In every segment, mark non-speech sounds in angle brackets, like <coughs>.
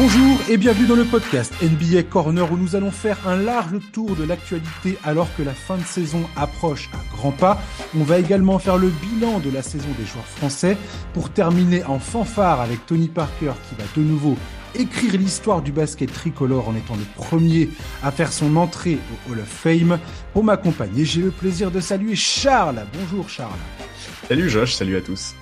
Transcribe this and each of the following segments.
Bonjour et bienvenue dans le podcast NBA Corner où nous allons faire un large tour de l'actualité alors que la fin de saison approche à grands pas. On va également faire le bilan de la saison des joueurs français pour terminer en fanfare avec Tony Parker qui va de nouveau écrire l'histoire du basket tricolore en étant le premier à faire son entrée au Hall of Fame. Pour m'accompagner, j'ai le plaisir de saluer Charles. Bonjour Charles. Salut Josh, salut à tous.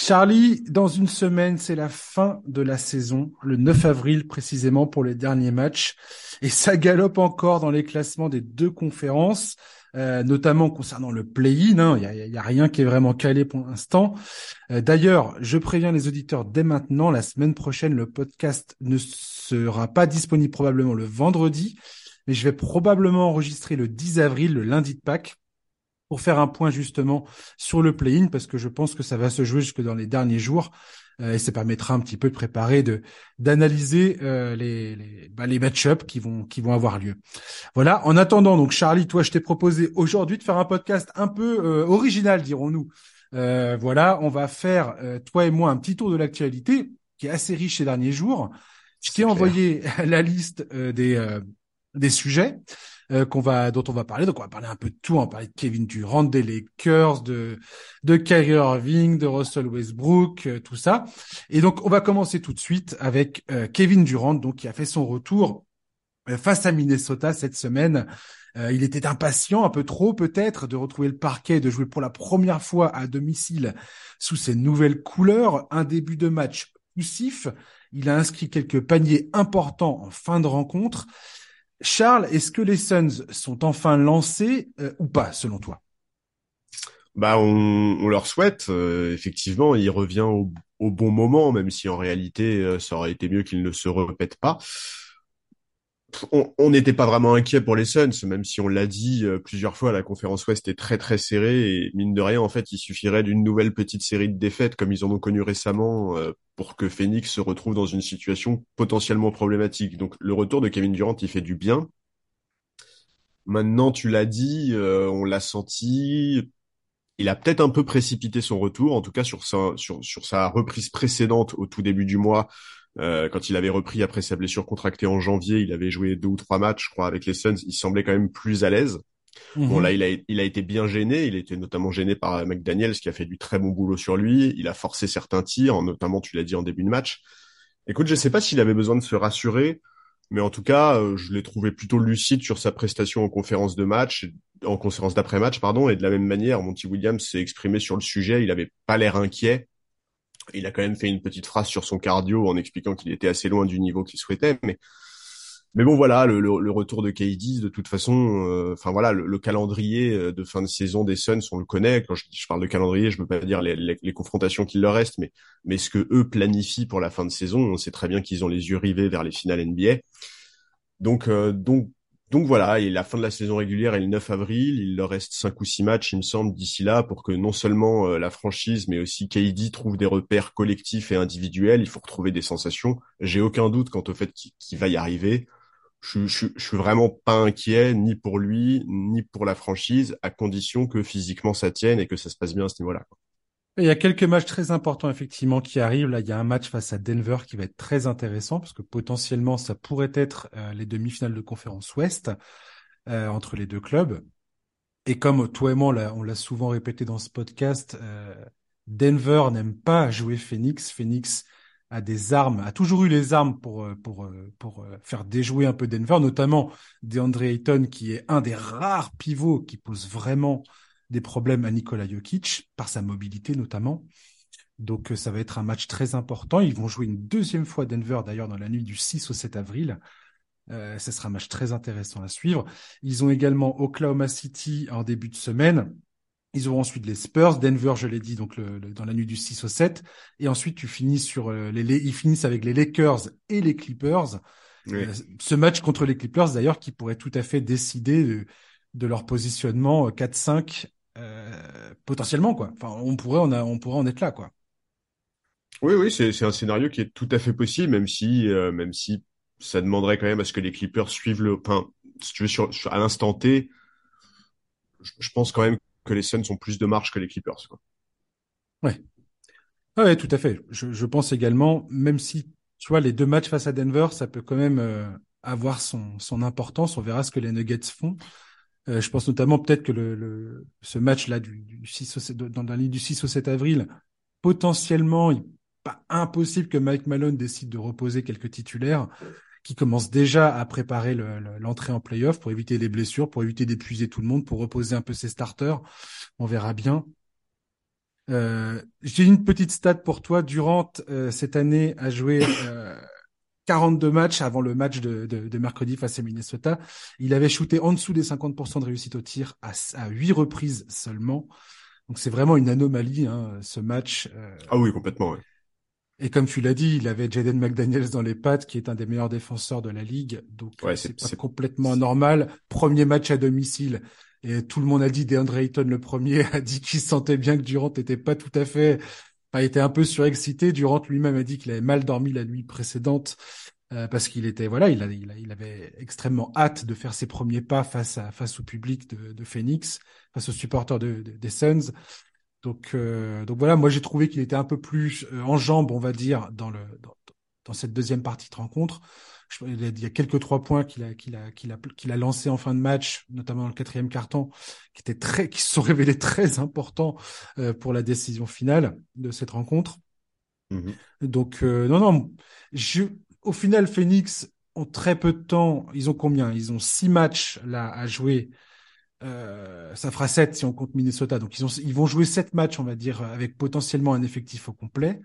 Charlie, dans une semaine, c'est la fin de la saison, le 9 avril précisément pour les derniers matchs. Et ça galope encore dans les classements des deux conférences, euh, notamment concernant le play-in. Hein. Il n'y a, rien qui est vraiment calé pour l'instant. Euh, d'ailleurs, je préviens les auditeurs dès maintenant, la semaine prochaine, le podcast ne sera pas disponible probablement le vendredi, mais je vais probablement enregistrer le 10 avril, le lundi de Pâques pour faire un point justement sur le play-in parce que je pense que ça va se jouer jusque dans les derniers jours euh, et ça permettra un petit peu de préparer, de d'analyser euh, les les, bah, les match-ups qui vont qui vont avoir lieu. Voilà. En attendant, donc Charlie, toi, je t'ai proposé aujourd'hui de faire un podcast un peu euh, original, dirons-nous. voilà, on va faire toi et moi un petit tour de l'actualité qui est assez riche ces derniers jours. Je t'ai envoyé <laughs> la liste des des sujets. Euh, qu'on va, dont on va parler. Donc on va parler un peu de tout. On va parler de Kevin Durant, des Lakers, de de Kyrie Irving, de Russell Westbrook, euh, tout ça. Et donc on va commencer tout de suite avec euh, Kevin Durant, donc qui a fait son retour face à Minnesota cette semaine. il était impatient, un peu trop peut-être, de retrouver le parquet, de jouer pour la première fois à domicile sous ses nouvelles couleurs. Un début de match poussif. Il a inscrit quelques paniers importants en fin de rencontre. Charles, est-ce que les Suns sont enfin lancés euh, ou pas, selon toi? Bah, on, leur souhaite. Euh, effectivement, il revient au, bon moment, même si en réalité, euh, ça aurait été mieux qu'il ne se répète pas on n'était pas vraiment inquiet pour les Suns, même si on l'a dit euh, plusieurs fois, la conférence Ouest est très très serrée et mine de rien, en fait, il suffirait d'une nouvelle petite série de défaites comme ils en ont connu récemment euh, pour que Phoenix se retrouve dans une situation potentiellement problématique. Donc le retour de Kevin Durant, il fait du bien. Maintenant, tu l'as dit, euh, on l'a senti. Il a peut-être un peu précipité son retour, en tout cas sur sa, sur, sur sa reprise précédente au tout début du mois euh, quand il avait repris après sa blessure contractée en janvier, il avait joué deux ou trois matchs, je crois, avec les Suns. Il semblait quand même plus à l'aise. Bon mhm. là, il a, il a été bien gêné. Il était notamment gêné par McDaniels qui a fait du très bon boulot sur lui. Il a forcé certains tirs, notamment tu l'as dit en début de match. Écoute, je sais pas s'il avait besoin de se rassurer, mais en tout cas, euh, je l'ai trouvé plutôt lucide sur sa prestation en conférence de match, en conférence d'après-match, pardon. Et de la même manière, Monty Williams s'est exprimé sur le sujet. Il avait pas l'air inquiet. Il a quand même fait une petite phrase sur son cardio en expliquant qu'il était assez loin du niveau qu'il souhaitait, mais mais bon voilà le, le, retour de KD de toute façon euh, enfin voilà le, calendrier euh, de fin de saison des Suns on le connaît. Quand je, je parle de calendrier je veux pas dire les, les, confrontations qu'il leur reste mais mais ce que eux planifient pour la fin de saison on sait très bien qu'ils ont les yeux rivés vers les finales NBA donc euh, donc donc voilà, et la fin de la saison régulière est le 9 avril. Il leur reste cinq ou six matchs, il me semble, d'ici là, pour que non seulement euh, la franchise, mais aussi KD trouve des repères collectifs et individuels. Il faut retrouver des sensations. J'ai aucun doute quant au fait qu'il va y arriver. Je, je, je, suis vraiment pas inquiet, ni pour lui, ni pour la franchise, à condition que physiquement ça tienne et que ça se passe bien à ce niveau-là. Il y a quelques matchs très importants effectivement qui arrivent. Là, il y a un match face à Denver qui va être très intéressant parce que potentiellement ça pourrait être euh, les demi-finales de conférence Ouest euh, entre les deux clubs. Et comme toi et moi, on l'a souvent répété dans ce podcast, euh, Denver n'aime pas jouer Phoenix. Phoenix a des armes, a toujours eu les armes pour pour pour faire déjouer un peu Denver, notamment DeAndre Ayton qui est un des rares pivots qui pose vraiment des problèmes à Nikola Jokic, par sa mobilité notamment. Donc euh, ça va être un match très important. Ils vont jouer une deuxième fois Denver d'ailleurs dans la nuit du 6 au 7 avril. Euh, ce sera un match très intéressant à suivre. Ils ont également Oklahoma City en début de semaine. Ils auront ensuite les Spurs, Denver, je l'ai dit, donc le, dans la nuit du 6 au 7. Et ensuite, tu finis sur euh, les, ils finissent avec les Lakers et les Clippers. Euh, ce match contre les Clippers, d'ailleurs, qui pourrait tout à fait décider de, de leur positionnement 4-5 euh, potentiellement quoi. Enfin, on pourrait on, a, on pourrait en être là quoi. Oui, oui, c'est un scénario qui est tout à fait possible, même si euh, même si ça demanderait quand même à ce que les Clippers suivent le. Enfin, si tu veux sur, à l'instant T, je, pense quand même que les Suns ont plus de marge que les Clippers. Quoi. Ouais. Ouais, tout à fait. Je, je pense également, même si tu vois, les deux matchs face à Denver, ça peut quand même euh, avoir son, son importance. On verra ce que les Nuggets font. Euh, je pense notamment peut-être que le, le, ce match-là du, du 6 au 7, dans la ligne du 6 au 7 avril, potentiellement, il pas impossible que Mike Malone décide de reposer quelques titulaires qui commencent déjà à préparer l'entrée en playoff pour éviter les blessures, pour éviter d'épuiser tout le monde, pour reposer un peu ses starters. On verra bien. Euh, J'ai une petite stat pour toi. Durant euh, cette année a joué euh, 42 matchs avant le match de, de, de, mercredi face à Minnesota. Il avait shooté en dessous des 50% de réussite au tir à, à 8 reprises seulement. Donc c'est vraiment une anomalie, hein, ce match. Euh. Ah oui, complètement. Ouais. Et comme tu l'as dit, il avait Jaden McDaniels dans les pattes, qui est un des meilleurs défenseurs de la ligue. Donc ouais, c'est complètement normal. Premier match à domicile. Et tout le monde a dit, DeAndre Ayton, le premier, <laughs> a dit qu'il sentait bien que Durant n'était pas tout à fait, enfin, était un peu surexcité. Durant lui-même a dit qu'il avait mal dormi la nuit précédente. Euh, parce qu'il était voilà, il, a, il, avait extrêmement hâte de faire ses premiers pas face à face au public de, de Phoenix, face aux supporters de, des Suns. Donc, euh, donc voilà, moi j'ai trouvé qu'il était un peu plus euh, en jambes, on va dire, dans le dans, dans cette deuxième partie de rencontre. Je, il y a quelques trois points qu'il a qu'il a qu'il a qu'il a lancé en fin de match, notamment dans le quatrième carton, qui étaient très qui se sont révélés très importants euh, pour la décision finale de cette rencontre. Mm-hmm. Donc non non, je, au final Phoenix ont très peu de temps. Ils ont combien? Ils ont six matchs là à jouer euh, ça fera 7 si on compte Minnesota. Donc ils, ont, ils vont jouer 7 matchs, on va dire, avec potentiellement un effectif au complet.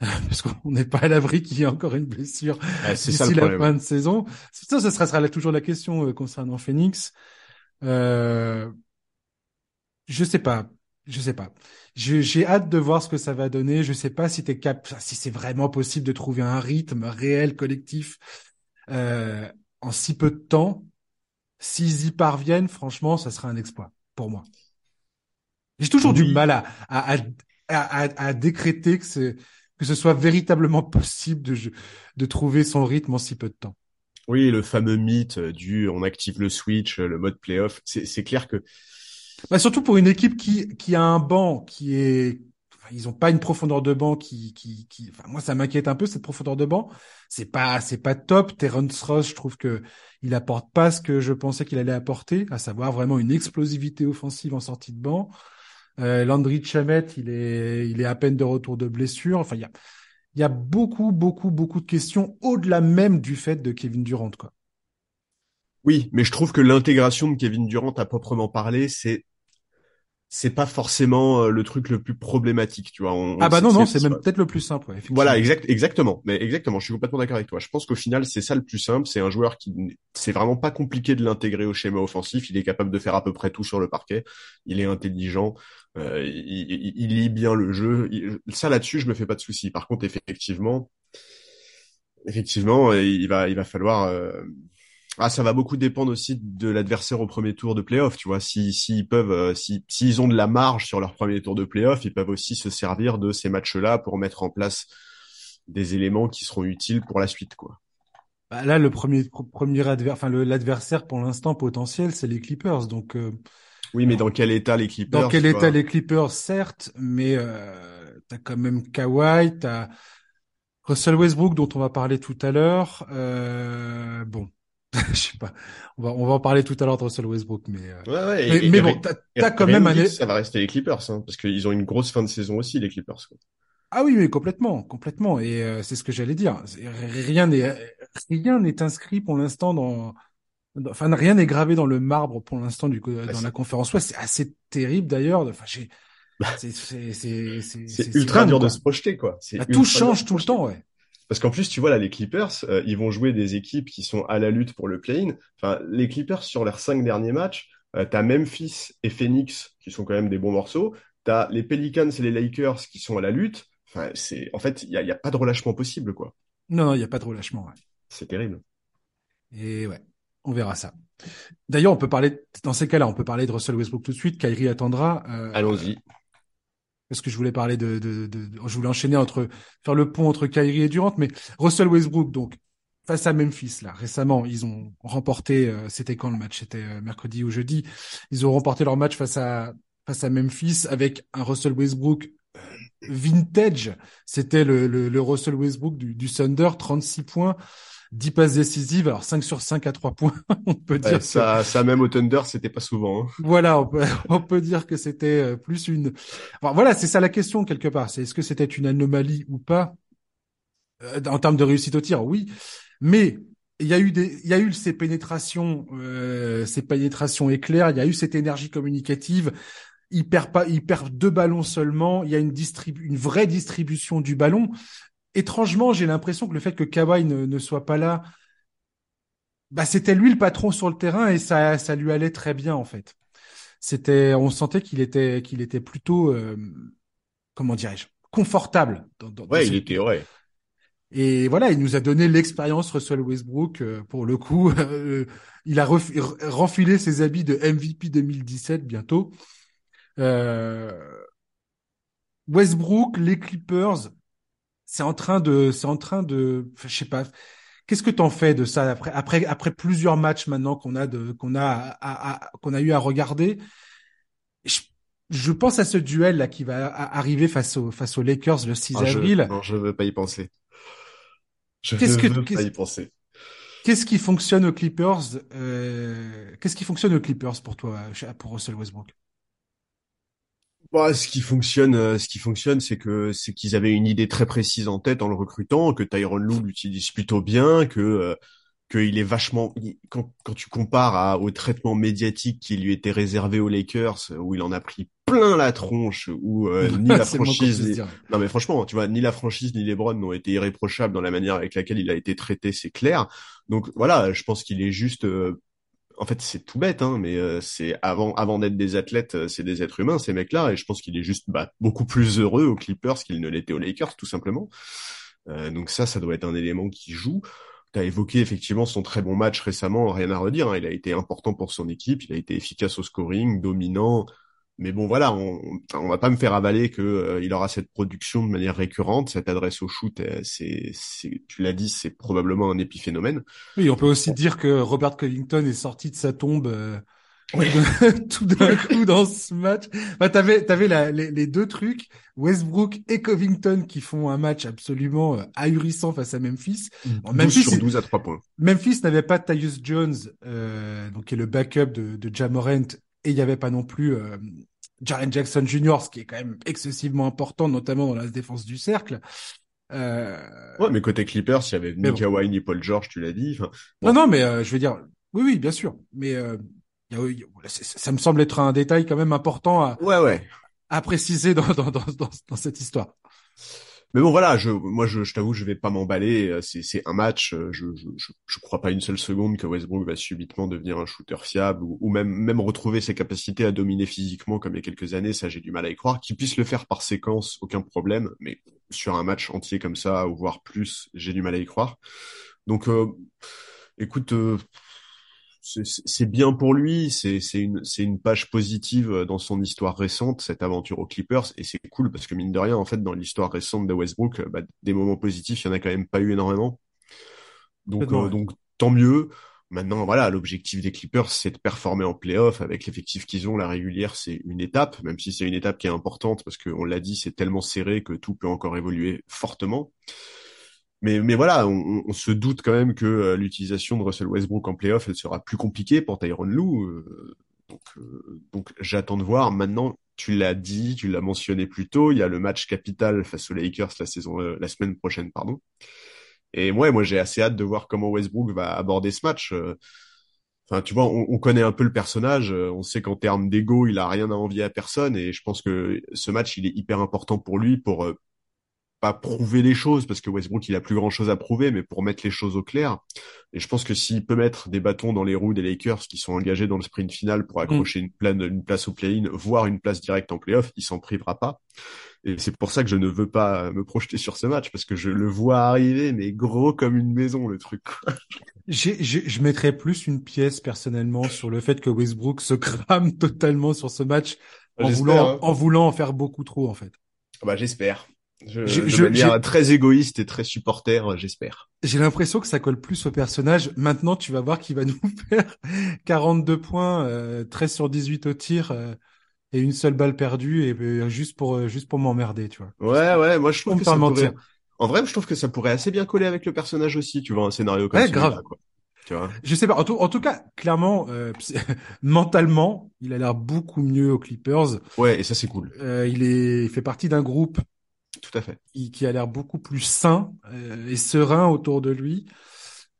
<laughs> Parce qu'on n'est pas à l'abri qu'il y ait encore une blessure d'ici la fin de saison. Ça, ça sera, toujours la question euh, concernant Phoenix. Euh, je sais pas. Je sais pas. J'ai hâte de voir ce que ça va donner. Je sais pas si t'es cap, si c'est vraiment possible de trouver un rythme réel collectif euh, en si peu de temps. S'ils y parviennent, franchement, ça sera un exploit pour moi. J'ai toujours du mal à, à, à, à, décréter que, que ce soit véritablement possible de, de trouver son rythme en si peu de temps. Oui, le fameux mythe du on active le switch, le mode playoff. C'est clair que. Bah surtout pour une équipe qui, qui a un banc qui est ils ont pas une profondeur de banc qui, qui, qui... Enfin, moi, ça m'inquiète un peu cette profondeur de banc. C'est pas, c'est pas top. Terrence Ross, je trouve que il apporte pas ce que je pensais qu'il allait apporter, à savoir vraiment une explosivité offensive en sortie de banc. Euh, Landry Chamet, il est, il est à peine de retour de blessure. Enfin, il y a, il y a beaucoup, beaucoup, beaucoup de questions au-delà même du fait de Kevin Durant, quoi. Oui, mais je trouve que l'intégration de Kevin Durant à proprement parler, c'est c'est pas forcément euh, le truc le plus problématique, tu vois. ah bah non non, c'est même peut-être le plus simple. Ouais, voilà, exact, exactement. Mais exactement, je suis complètement d'accord avec toi. Je pense qu'au final, c'est ça le plus simple. C'est un joueur qui, c'est vraiment pas compliqué de l'intégrer au schéma offensif. Il est capable de faire à peu près tout sur le parquet. Il est intelligent. Euh, il, il, lit bien le jeu. ça là-dessus, je me fais pas de soucis. Par contre, effectivement, effectivement, il va, il va falloir. Euh, ah, ça va beaucoup dépendre aussi de l'adversaire au premier tour de playoff, tu vois. Si s'ils peuvent, euh, si s'ils ont de la marge sur leur premier tour de playoff, ils peuvent aussi se servir de ces matchs-là pour mettre en place des éléments qui seront utiles pour la suite, quoi. Bah là, le premier premier adversaire, enfin l'adversaire pour l'instant potentiel, c'est les Clippers, donc. Euh, oui, mais dans quel état les Clippers Dans quel état les Clippers, certes, mais euh, t'as quand même Kawhi, t'as Russell Westbrook dont on va parler tout à l'heure. Euh, bon, <laughs> je sais pas. On va, on va en parler tout à l'heure de Russell Westbrook, mais, euh, ouais, ouais, mais, bon, t'as, quand même un... Ça va rester les Clippers, hein, parce qu'ils ont une grosse fin de saison aussi, les Clippers. Quoi. Ah oui, mais complètement, complètement. Et euh, c'est ce que j'allais dire. Rien n'est, rien n'est inscrit pour l'instant dans, enfin rien n'est gravé dans le marbre pour l'instant du bah, dans la conférence ouest. C'est assez terrible d'ailleurs. Enfin, j'ai, bah, c'est, c'est, ultra dur de se projeter quoi. Bah, tout change tout le temps, ouais. Parce qu'en plus, tu vois, là, les Clippers, euh, ils vont jouer des équipes qui sont à la lutte pour le play-in. Enfin, les Clippers, sur leurs cinq derniers matchs, euh, t'as Memphis et Phoenix, qui sont quand même des bons morceaux. T'as les Pelicans et les Lakers, qui sont à la lutte. Enfin, c'est, en fait, il n'y a, y a, pas de relâchement possible, quoi. Non, il n'y a pas de relâchement, ouais. C'est terrible. Et ouais, on verra ça. D'ailleurs, on peut parler, dans ces cas-là, on peut parler de Russell Westbrook tout de suite. Kyrie attendra. Euh, Allons-y parce que je voulais parler de, de, de, je voulais enchaîner entre faire le pont entre Kyrie et Durant, mais Russell Westbrook donc face à Memphis là récemment ils ont remporté euh, c'était quand le match? C'était euh, mercredi ou jeudi ils ont remporté leur match face à face à Memphis avec un Russell Westbrook euh, vintage. C'était le, le, le, Russell Westbrook du, du Thunder, 36 points. 10 passes décisives, alors 5 sur 5 à 3 points, <laughs> on peut dire. ça, ça même au Thunder, c'était pas souvent. Hein. Voilà, on peut, <laughs> on peut dire que c'était euh, plus une. Enfin, voilà, c'est ça la question quelque part. C'est est-ce que c'était une anomalie ou pas? Euh, en termes de réussite au tir Oui, mais il y a eu des, il y a eu ces pénétrations, euh, ces pénétrations éclairs. Il y a eu cette énergie communicative. Il perd pas, il perd deux ballons seulement. Il y a une distribu une vraie distribution du ballon étrangement, j'ai l'impression que le fait que Kawhi ne, ne soit pas là, bah, c'était lui le patron sur le terrain et ça, ça lui allait très bien en fait. C'était, on sentait qu'il était, qu'il était plutôt, euh, comment dirais-je, confortable. Dans, dans, ouais, il était ouais. Et voilà, il nous a donné l'expérience Russell Westbrook euh, pour le coup. <laughs> Euh, il a renfilé ses habits de MVP 2017 bientôt. Westbrook, les Clippers, c'est en train de, c'est en train de, je sais pas. Qu'est-ce que t'en fais de ça après, après, après plusieurs matchs maintenant qu'on a de, qu'on a, qu'on a eu à regarder? Je, pense à ce duel là qui va arriver face aux, face aux Lakers le 6 ah, avril. Je, non, je veux pas y penser. Je qu'est-ce veux pas y penser. Qu'est-ce qui fonctionne aux Clippers euh, Qu'est-ce qui fonctionne aux Clippers pour toi, pour Russell Westbrook? Bah, ce qui fonctionne, euh, ce qui fonctionne, c'est que c'est qu'ils avaient une idée très précise en tête en le recrutant, que Tyron Lue l'utilise plutôt bien, que euh, qu'il est vachement quand, quand tu compares à, au traitement médiatique qui lui était réservé aux Lakers, où il en a pris plein la tronche, où euh, <laughs> ni la franchise, non mais franchement, tu vois, ni la franchise ni LeBron n'ont été irréprochables dans la manière avec laquelle il a été traité, c'est clair. Donc voilà, je pense qu'il est juste en fait, c'est tout bête, hein, mais euh, c'est avant, avant d'être des athlètes, euh, c'est des êtres humains, ces mecs-là, et je pense qu'il est juste bah, beaucoup plus heureux aux Clippers qu'il ne l'était aux Lakers, tout simplement. Euh, donc ça, ça doit être un élément qui joue. Tu as évoqué effectivement son très bon match récemment, rien à redire. Hein, il a été important pour son équipe, il a été efficace au scoring, dominant, mais bon, voilà, on, on va pas me faire avaler que euh, il aura cette production de manière récurrente, cette adresse au shoot. Euh, c'est, c'est, tu l'as dit, c'est probablement un épiphénomène. Oui, on peut aussi dire que Robert Covington est sorti de sa tombe. Euh, <laughs> tout d'un coup dans ce match. Bah, t'avais, t'avais la, les, les, deux trucs, Westbrook et Covington qui font un match absolument ahurissant face à Memphis. Memphis sur 12 à 3 points. Memphis n'avait pas Tyus Jones, euh, donc qui est le backup de, de Jamorant et il n'y avait pas non plus euh, Jaren Jackson Jr., ce qui est quand même excessivement important, notamment dans la défense du cercle. Euh... Ouais, mais côté Clippers, il y avait ni Kawhi ni Paul George, tu l'as dit. Non, non, mais euh, je veux dire, oui, oui, bien sûr. Mais euh, ça me semble être un détail quand même important à, ouais, ouais. à préciser dans, dans, dans, dans cette histoire. Mais bon, voilà, je, moi, je, t'avoue, je vais pas m'emballer. Euh, c'est, un match. Euh, je, je, je, crois pas une seule seconde que Westbrook va subitement devenir un shooter fiable ou, même, même retrouver ses capacités à dominer physiquement comme il y a quelques années. Ça, j'ai du mal à y croire. Qu'il puisse le faire par séquence, aucun problème. Mais sur un match entier comme ça, ou voire plus, j'ai du mal à y croire. Donc, euh, écoute, c'est bien pour lui, c'est une, une page positive euh, dans son histoire récente, cette aventure aux Clippers, et c'est cool parce que mine de rien, en fait, dans l'histoire récente de Westbrook, euh, bah, des moments positifs, il y en a quand même pas eu énormément. Donc, euh, donc tant mieux. Maintenant, voilà, l'objectif des Clippers, c'est de performer en playoff avec l'effectif qu'ils ont. La régulière, c'est une étape, même si c'est une étape qui est importante parce qu'on l'a dit, c'est tellement serré que tout peut encore évoluer fortement. Mais, mais voilà, on, on, se doute quand même que euh, l'utilisation de Russell Westbrook en playoff, elle sera plus compliquée pour Tyron Lue. Euh, donc, euh, donc j'attends de voir. Maintenant, tu l'as dit, tu l'as mentionné plus tôt, il y a le match capital face aux Lakers la saison, la semaine prochaine, pardon. Et moi, moi, j'ai assez hâte de voir comment Westbrook va aborder ce match. Enfin, tu vois, on, on, connaît un peu le personnage. On sait qu'en termes d'ego, il a rien à envier à personne. Et je pense que ce match, il est hyper important pour lui pour pas prouver les choses parce que Westbrook il a plus grand chose à prouver, mais pour mettre les choses au clair. Et je pense que s'il peut mettre des bâtons dans les roues des Lakers qui sont engagés dans le sprint final pour accrocher une, une place au play-in, voire une place directe en play-off, il s'en privera pas. Et c'est pour ça que je ne veux pas me projeter sur ce match parce que je le vois arriver, mais gros comme une maison le truc. je mettrais plus une pièce personnellement sur le fait que Westbrook se crame <laughs> totalement sur ce match en voulant, hein. en voulant en faire beaucoup trop en fait. Bah j'espère. Je, je, de manière très égoïste et très supporter, j'espère. J'ai l'impression que ça colle plus au personnage. Maintenant, tu vas voir qu'il va <laughs> nous faire 42 points, euh, 13 sur 18 au tir. Euh, et une seule balle perdue et juste pour juste pour m'emmerder, tu vois. Ouais, ouais, moi je trouve que ça pourrait... En vrai, je trouve que ça pourrait assez bien coller avec le personnage aussi, tu vois, un scénario comme ouais, grave. quoi. Tu vois. Je sais pas. En tout, en tout cas, clairement, euh, <laughs> mentalement, il a l'air beaucoup mieux aux Clippers. Ouais, et ça c'est cool. Euh, il est, il fait partie d'un groupe. Tout à fait. Qui, a l'air beaucoup plus sain euh, et serein autour de lui.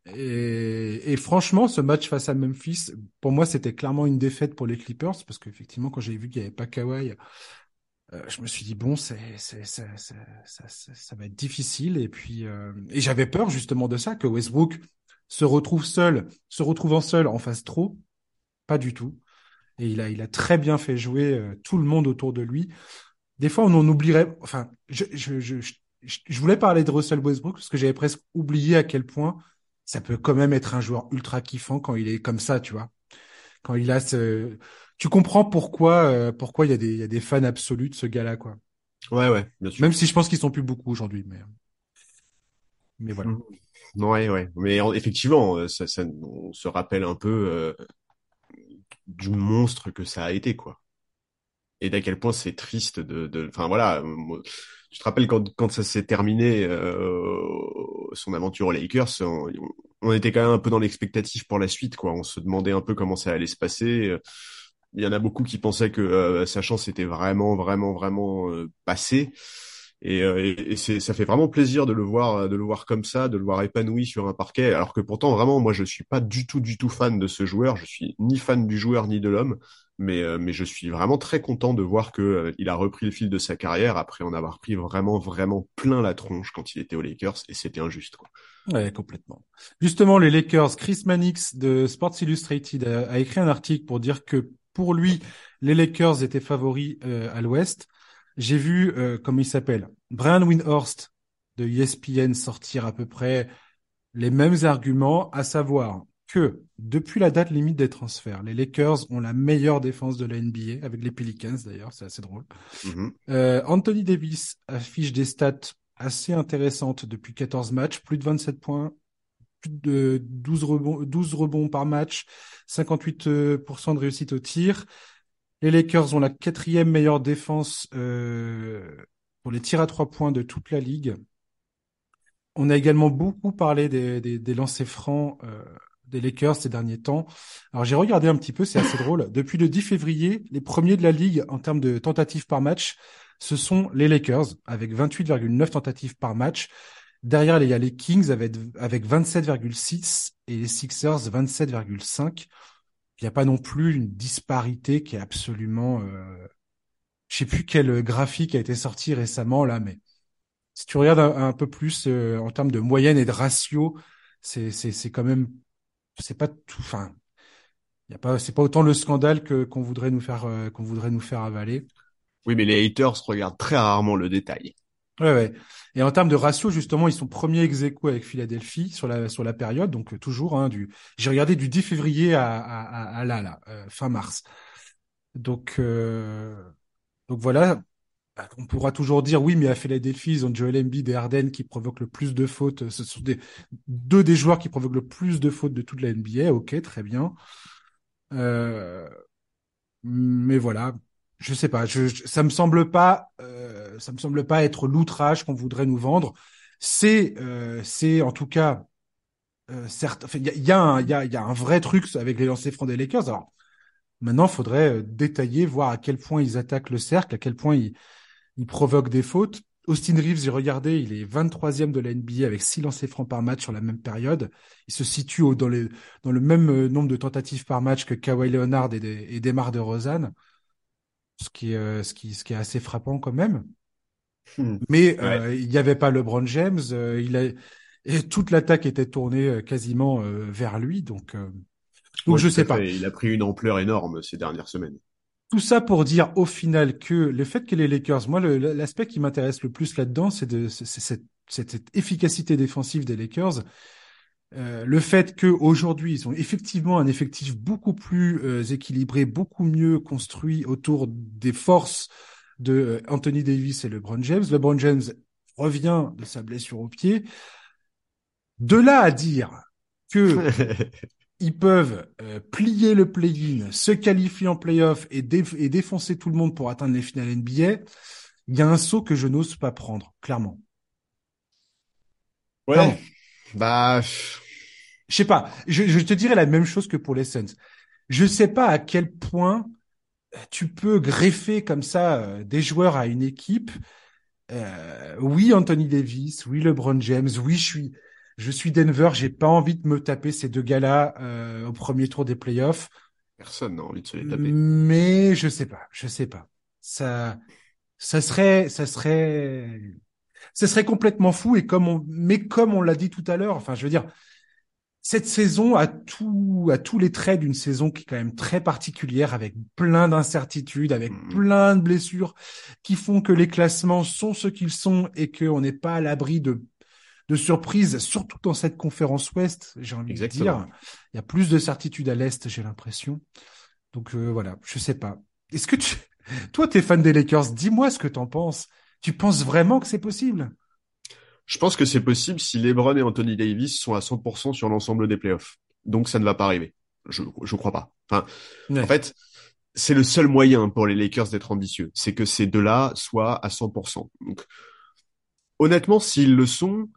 Et, et, franchement, ce match face à Memphis, pour moi, c'était clairement une défaite pour les Clippers parce qu'effectivement, quand j'ai vu qu'il n'y avait pas Kawhi, euh, je me suis dit bon, c'est, c'est, ça, ça, ça, ça, va être difficile. Et puis, euh, et j'avais peur justement de ça, que Westbrook se retrouve seul, se retrouvant seul en face trop. Pas du tout. Et il a, il a très bien fait jouer euh, tout le monde autour de lui. Des fois, on en oublierait. Enfin, je, je, je, je, voulais parler de Russell Westbrook parce que j'avais presque oublié à quel point ça peut quand même être un joueur ultra kiffant quand il est comme ça, tu vois. Quand il a ce, tu comprends pourquoi, euh, pourquoi il y a des, il y a des fans absolus de ce gars-là, quoi. Ouais, ouais, bien sûr. Même si je pense qu'ils sont plus beaucoup aujourd'hui, mais, mais voilà. Mmh. Ouais, ouais. Mais effectivement, euh, ça, ça, on se rappelle un peu euh, du monstre que ça a été, quoi. Et d'à quel point c'est triste de, enfin voilà. Tu te rappelles quand, quand ça s'est terminé euh, son aventure aux Lakers, on, était quand même un peu dans l'expectative pour la suite, quoi. On se demandait un peu comment ça allait se passer. Il y en a beaucoup qui pensaient que euh, sa chance était vraiment, vraiment, vraiment euh, passée. Et, euh, et, c'est, ça fait vraiment plaisir de le voir, de le voir comme ça, de le voir épanoui sur un parquet. Alors que pourtant, vraiment, moi, je suis pas du tout, du tout fan de ce joueur. Je suis ni fan du joueur ni de l'homme, mais mais je suis vraiment très content de voir que il a repris le fil de sa carrière après en avoir pris vraiment, vraiment plein la tronche quand il était aux Lakers, et c'était injuste. Quoi. Ouais, complètement. Justement, les Lakers, Chris Mannix de Sports Illustrated a écrit un article pour dire que pour lui, les Lakers étaient favoris euh, à l'Ouest. J'ai vu, euh, comment il s'appelle, Brian Windhorst de ESPN sortir à peu près les mêmes arguments, à savoir que depuis la date limite des transferts, les Lakers ont la meilleure défense de la NBA, avec les Pelicans d'ailleurs, c'est assez drôle. Mm-hmm. Euh, Anthony Davis affiche des stats assez intéressantes depuis 14 matchs, plus de 27 points, de 12 rebonds, 12 rebonds par match, 58% de réussite au tir. Les Lakers ont la quatrième meilleure défense euh, pour les tirs à trois points de toute la ligue. On a également beaucoup parlé des, des, des lancers francs euh, des Lakers ces derniers temps. Alors j'ai regardé un petit peu, c'est assez drôle. Depuis le 10 février, les premiers de la ligue en termes de tentatives par match, ce sont les Lakers avec 28,9 tentatives par match. Derrière, il y a les Kings avec, avec 27,6 et les Sixers 27,5. Il n'y a pas non plus une disparité qui est absolument... Euh... Je sais plus quel graphique a été sorti récemment là, mais si tu regardes un, peu plus euh, en termes de moyenne et de ratio, c'est quand même c'est pas tout. Enfin, y a pas c'est pas autant le scandale que qu'on voudrait nous faire euh, qu'on voudrait nous faire avaler. Oui, mais les haters regardent très rarement le détail. Ouais, ouais. Et en termes de ratio, justement, ils sont premiers ex aequo avec Philadelphie sur la sur la période, donc euh, toujours hein, du. J'ai regardé du 10 février à à, à là là euh, fin mars. Donc euh, donc voilà. Bah, on pourra toujours dire oui, mais à Philadelphie, ils ont Joel Embiid et Harden qui provoquent le plus de fautes. Ce sont des deux des joueurs qui provoquent le plus de fautes de toute la NBA. Ok, très bien. Euh, mais voilà, je sais pas, je, ça me semble pas, euh, ça me semble pas être l'outrage qu'on voudrait nous vendre. C'est, euh, c'est en tout cas, euh, certes, il y a, y, a y, a, un vrai truc avec les lancers francs des Lakers. Alors maintenant, faudrait euh, détailler, voir à quel point ils attaquent le cercle, à quel point ils, ils provoquent des fautes. Austin Reeves, j'ai regardé, il est 23e de la NBA avec 6 lancers francs par match sur la même période. Il se situe dans, les, dans le même euh, nombre de tentatives par match que Kawhi Leonard et, et Demar de Rosanne ce qui est euh, ce qui ce qui est assez frappant quand même. Hmm. Mais euh, il n'y avait pas LeBron James, euh, il a et toute l'attaque était tournée quasiment vers lui, donc donc je sais pas. Il a pris une ampleur énorme ces dernières semaines. Tout ça pour dire au final que le fait que les Lakers, moi l'aspect qui m'intéresse le plus là-dedans, c'est cette, efficacité défensive des Lakers euh, le fait qu'aujourd'hui, ils ont effectivement un effectif beaucoup plus euh, équilibré, beaucoup mieux construit autour des forces de euh, Anthony Davis et LeBron James. LeBron James revient de sa blessure au pied. De là à dire que <laughs> ils peuvent euh, plier le play-in, se qualifier en play-off et, et, défoncer tout le monde pour atteindre les finales NBA, il y a un saut que je n'ose pas prendre, clairement. Ouais. Bah, je sais pas. Je, je, te dirais la même chose que pour les Suns. Je sais pas à quel point tu peux greffer comme ça euh, des joueurs à une équipe. Euh, oui, Anthony Davis, oui, LeBron James, oui, je suis, je suis Denver, j'ai pas envie de me taper ces deux gars-là euh, au premier tour des playoffs. Personne n'a envie de se les taper. Mais je sais pas, je sais pas. Ça, ça serait, ça serait, ça serait complètement fou et comme on, mais comme on l'a dit tout à l'heure, enfin, je veux dire, cette saison a tout, a tous les traits d'une saison qui est quand même très particulière, avec plein d'incertitudes, avec mm. plein de blessures, qui font que les classements sont ce qu'ils sont et qu'on n'est pas à l'abri de de surprises, surtout dans cette conférence Ouest, j'ai envie de dire. Il y a plus de certitude à l'Est, j'ai l'impression. Donc euh, voilà, je sais pas. Est-ce que tu... <laughs> Toi, t'es fan des Lakers, dis-moi ce que t'en penses. Tu penses vraiment que c'est possible? Je pense que c'est possible si LeBron et Anthony Davis sont à 100% sur l'ensemble des playoffs. Donc ça ne va pas arriver. Je je crois pas. Enfin, en fait, c'est le seul moyen pour les Lakers d'être ambitieux, c'est que ces deux-là soient à 100%. Donc honnêtement, s'ils le sont,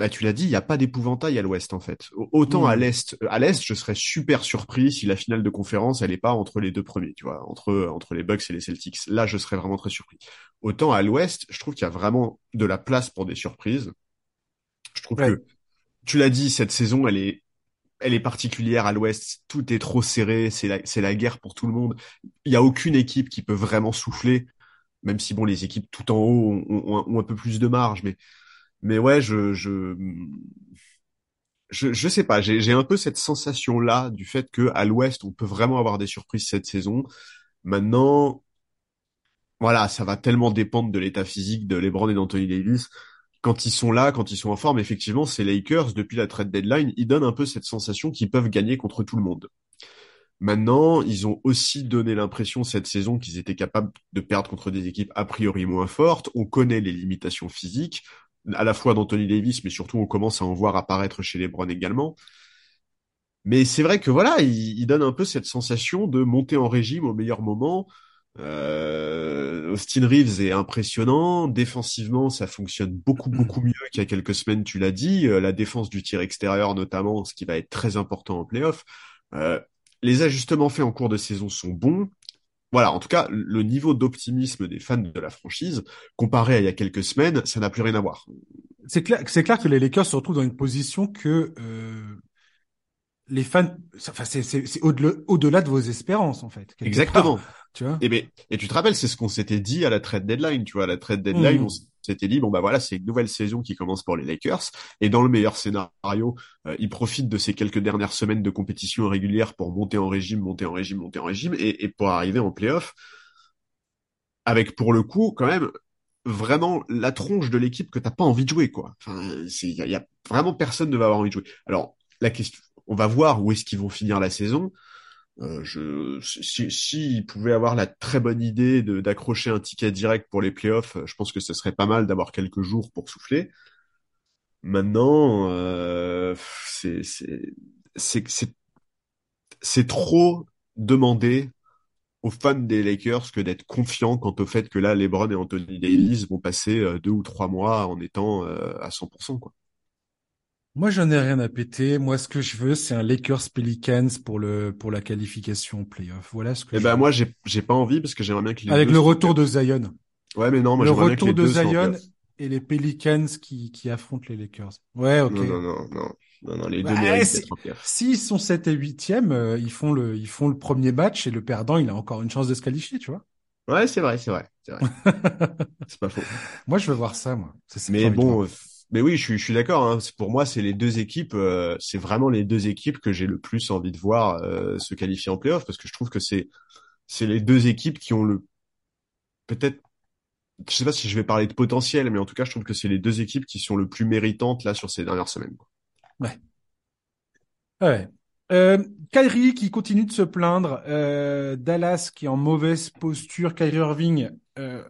bah, tu l'as dit, il n'y a pas d'épouvantail à l'Ouest en fait. Autant à l'Est, à l'Est, je serais super surpris si la finale de conférence elle est pas entre les deux premiers, tu vois, entre entre les Bucks et les Celtics. Là, je serais vraiment très surpris. Autant à l'Ouest, je trouve qu'il y a vraiment de la place pour des surprises. Je trouve que tu l'as dit, cette saison, elle est elle est particulière à l'Ouest. Tout est trop serré, c'est la c'est la guerre pour tout le monde. Il y a aucune équipe qui peut vraiment souffler, même si bon, les équipes tout en haut ont, ont un peu plus de marge, mais mais ouais, je, je, je, je sais pas. J'ai un peu cette sensation-là du fait que à l'Ouest, on peut vraiment avoir des surprises cette saison. Maintenant, voilà, ça va tellement dépendre de l'état physique de LeBron et d'Anthony Davis. Quand ils sont là, quand ils sont en forme, effectivement, ces Lakers, depuis la trade deadline, ils donnent un peu cette sensation qu'ils peuvent gagner contre tout le monde. Maintenant, ils ont aussi donné l'impression cette saison qu'ils étaient capables de perdre contre des équipes a priori moins fortes. On connaît les limitations physiques à la fois d'Anthony Davis, mais surtout on commence à en voir apparaître chez les Browns également. Mais c'est vrai que voilà, il, donne un peu cette sensation de monter en régime au meilleur moment. Euh, Austin Reeves est impressionnant. Défensivement, ça fonctionne beaucoup beaucoup mieux qu'il y a quelques semaines. Tu l'as dit, euh, la défense du tir extérieur notamment, ce qui va être très important en playoff. Euh, les ajustements faits en cours de saison sont bons voilà, en tout cas, le niveau d'optimisme des fans de la franchise, comparé à il y a quelques semaines, ça n'a plus rien à voir. C'est clair, c'est clair que les Lakers se retrouvent dans une position que euh, les fans, enfin, c'est, c'est, c'est au-delà, au-delà de vos espérances, en fait. Exactement. tu vois? Et, ben, et tu te rappelles, c'est ce qu'on s'était dit à la trade deadline, tu vois, à la trade deadline, mmh. on s'était dit bon bah voilà c'est une nouvelle saison qui commence pour les Lakers. Et dans le meilleur scénario euh, ils profitent de ces quelques dernières semaines de compétition régulière pour monter en régime monter en régime monter en régime et, pour arriver en playoff avec pour le coup quand même vraiment la tronche de l'équipe que t'as pas envie de jouer quoi. Enfin il y a, y a, vraiment personne ne va avoir envie de jouer. Alors la question on va voir où est-ce qu'ils vont finir la saison euh, je, si, si pouvaient avoir la très bonne idée de d'accrocher un ticket direct pour les playoffs, je pense que ce serait pas mal d'avoir quelques jours pour souffler. Maintenant, euh, c'est c'est c'est trop demandé aux fans des Lakers que d'être confiants quant au fait que là, LeBron et Anthony Davis vont passer euh, deux ou trois mois en étant euh, à 100%. Quoi. Moi, j'en ai rien à péter. Moi, ce que je veux, c'est un Lakers Pelicans pour le pour la qualification playoff. Voilà ce que. Eh ben moi, j'ai j'ai pas envie parce que j'aimerais bien que les avec le retour de Zion. Ouais, mais non, moi le retour bien que les de Zion et les Pelicans qui qui affrontent les Lakers. Ouais, ok. Non, non, non, non. Non, non, les deux bah, si, S'ils sont 7 et 8e, euh, ils font le ils font le premier match et le perdant, il a encore une chance de se qualifier, tu vois. Ouais, c'est vrai, c'est vrai, c'est vrai. <laughs> c'est pas faux. Moi, je veux voir ça, moi. Mais bon, mais oui, je suis, je suis d'accord. Hein. Pour moi, c'est les deux équipes, euh, c'est vraiment les deux équipes que j'ai le plus envie de voir euh, se qualifier en playoff parce que je trouve que c'est, c'est les deux équipes qui ont le, peut-être, je sais pas si je vais parler de potentiel, mais en tout cas, je trouve que c'est les deux équipes qui sont le plus méritantes là sur ces dernières semaines. Ouais. Ouais. Euh, Kyrie qui continue de se plaindre, euh, Dallas qui est en mauvaise posture, Kyrie Irving euh,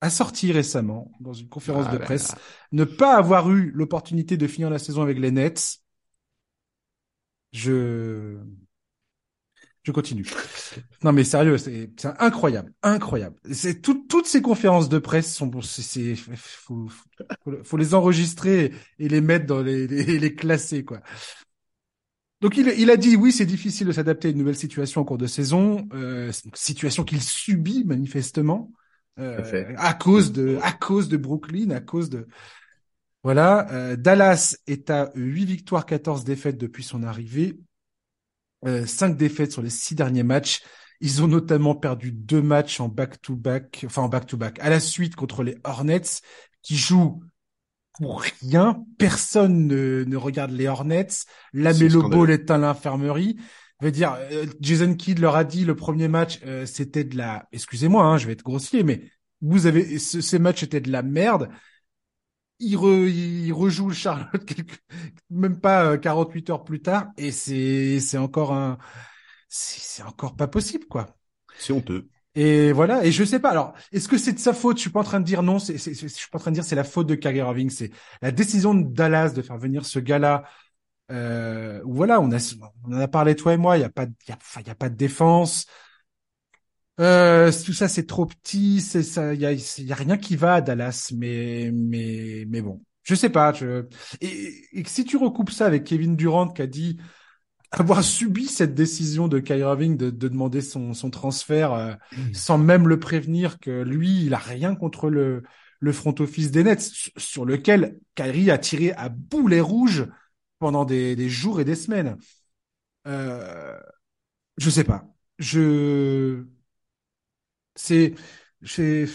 a sorti récemment dans une conférence ah de presse ne pas avoir eu l'opportunité de finir la saison avec les Nets. Je je continue. Non mais sérieux, c'est incroyable, incroyable. C'est toutes ces conférences de presse sont c'est faut, faut, faut, les enregistrer et les mettre dans les les, les classer quoi. Donc il, il a dit oui, c'est difficile de s'adapter à une nouvelle situation en cours de saison, euh, situation qu'il subit manifestement euh, à cause de à cause de Brooklyn, à cause de voilà. Euh, Dallas est à 8 victoires, 14 défaites depuis son arrivée, euh, 5 défaites sur les 6 derniers matchs. Ils ont notamment perdu deux matchs en back-to-back, enfin en back-to-back, à la suite contre les Hornets, qui jouent pour rien. Personne ne, ne regarde les Hornets. La Melo Ball est à l'infirmerie. Je veux dire, euh, Jason Kidd leur a dit le premier match, euh, c'était de la. Excusez-moi, hein, je vais être grossier, mais vous avez ce, ces matchs étaient de la merde. Il, re, il rejoue le Charlotte <laughs> même pas 48 euh, heures plus tard et c'est c'est encore un c'est encore pas possible quoi. C'est honteux. Et voilà. Et je sais pas. Alors, est-ce que c'est de sa faute? Je suis pas en train de dire non. C'est, je suis pas en train de dire c'est la faute de Kyrie Irving. C'est la décision de Dallas de faire venir ce gars-là. Euh, voilà, on a, on en a parlé toi et moi. Il y a pas, il y a, y a pas de défense. Euh, tout ça, c'est trop petit. C'est ça. Il y a, y a rien qui va à Dallas. Mais, mais, mais bon. Je sais pas. Je... Et, et si tu recoupes ça avec Kevin Durant qui a dit avoir subi cette décision de Kyrie Irving de, de demander son, son transfert euh, mmh. sans même le prévenir que lui, il a rien contre le, le front office des Nets, sur lequel Kyrie a tiré à boulet rouge pendant des, des jours et des semaines. Euh, je sais pas. Je c'est je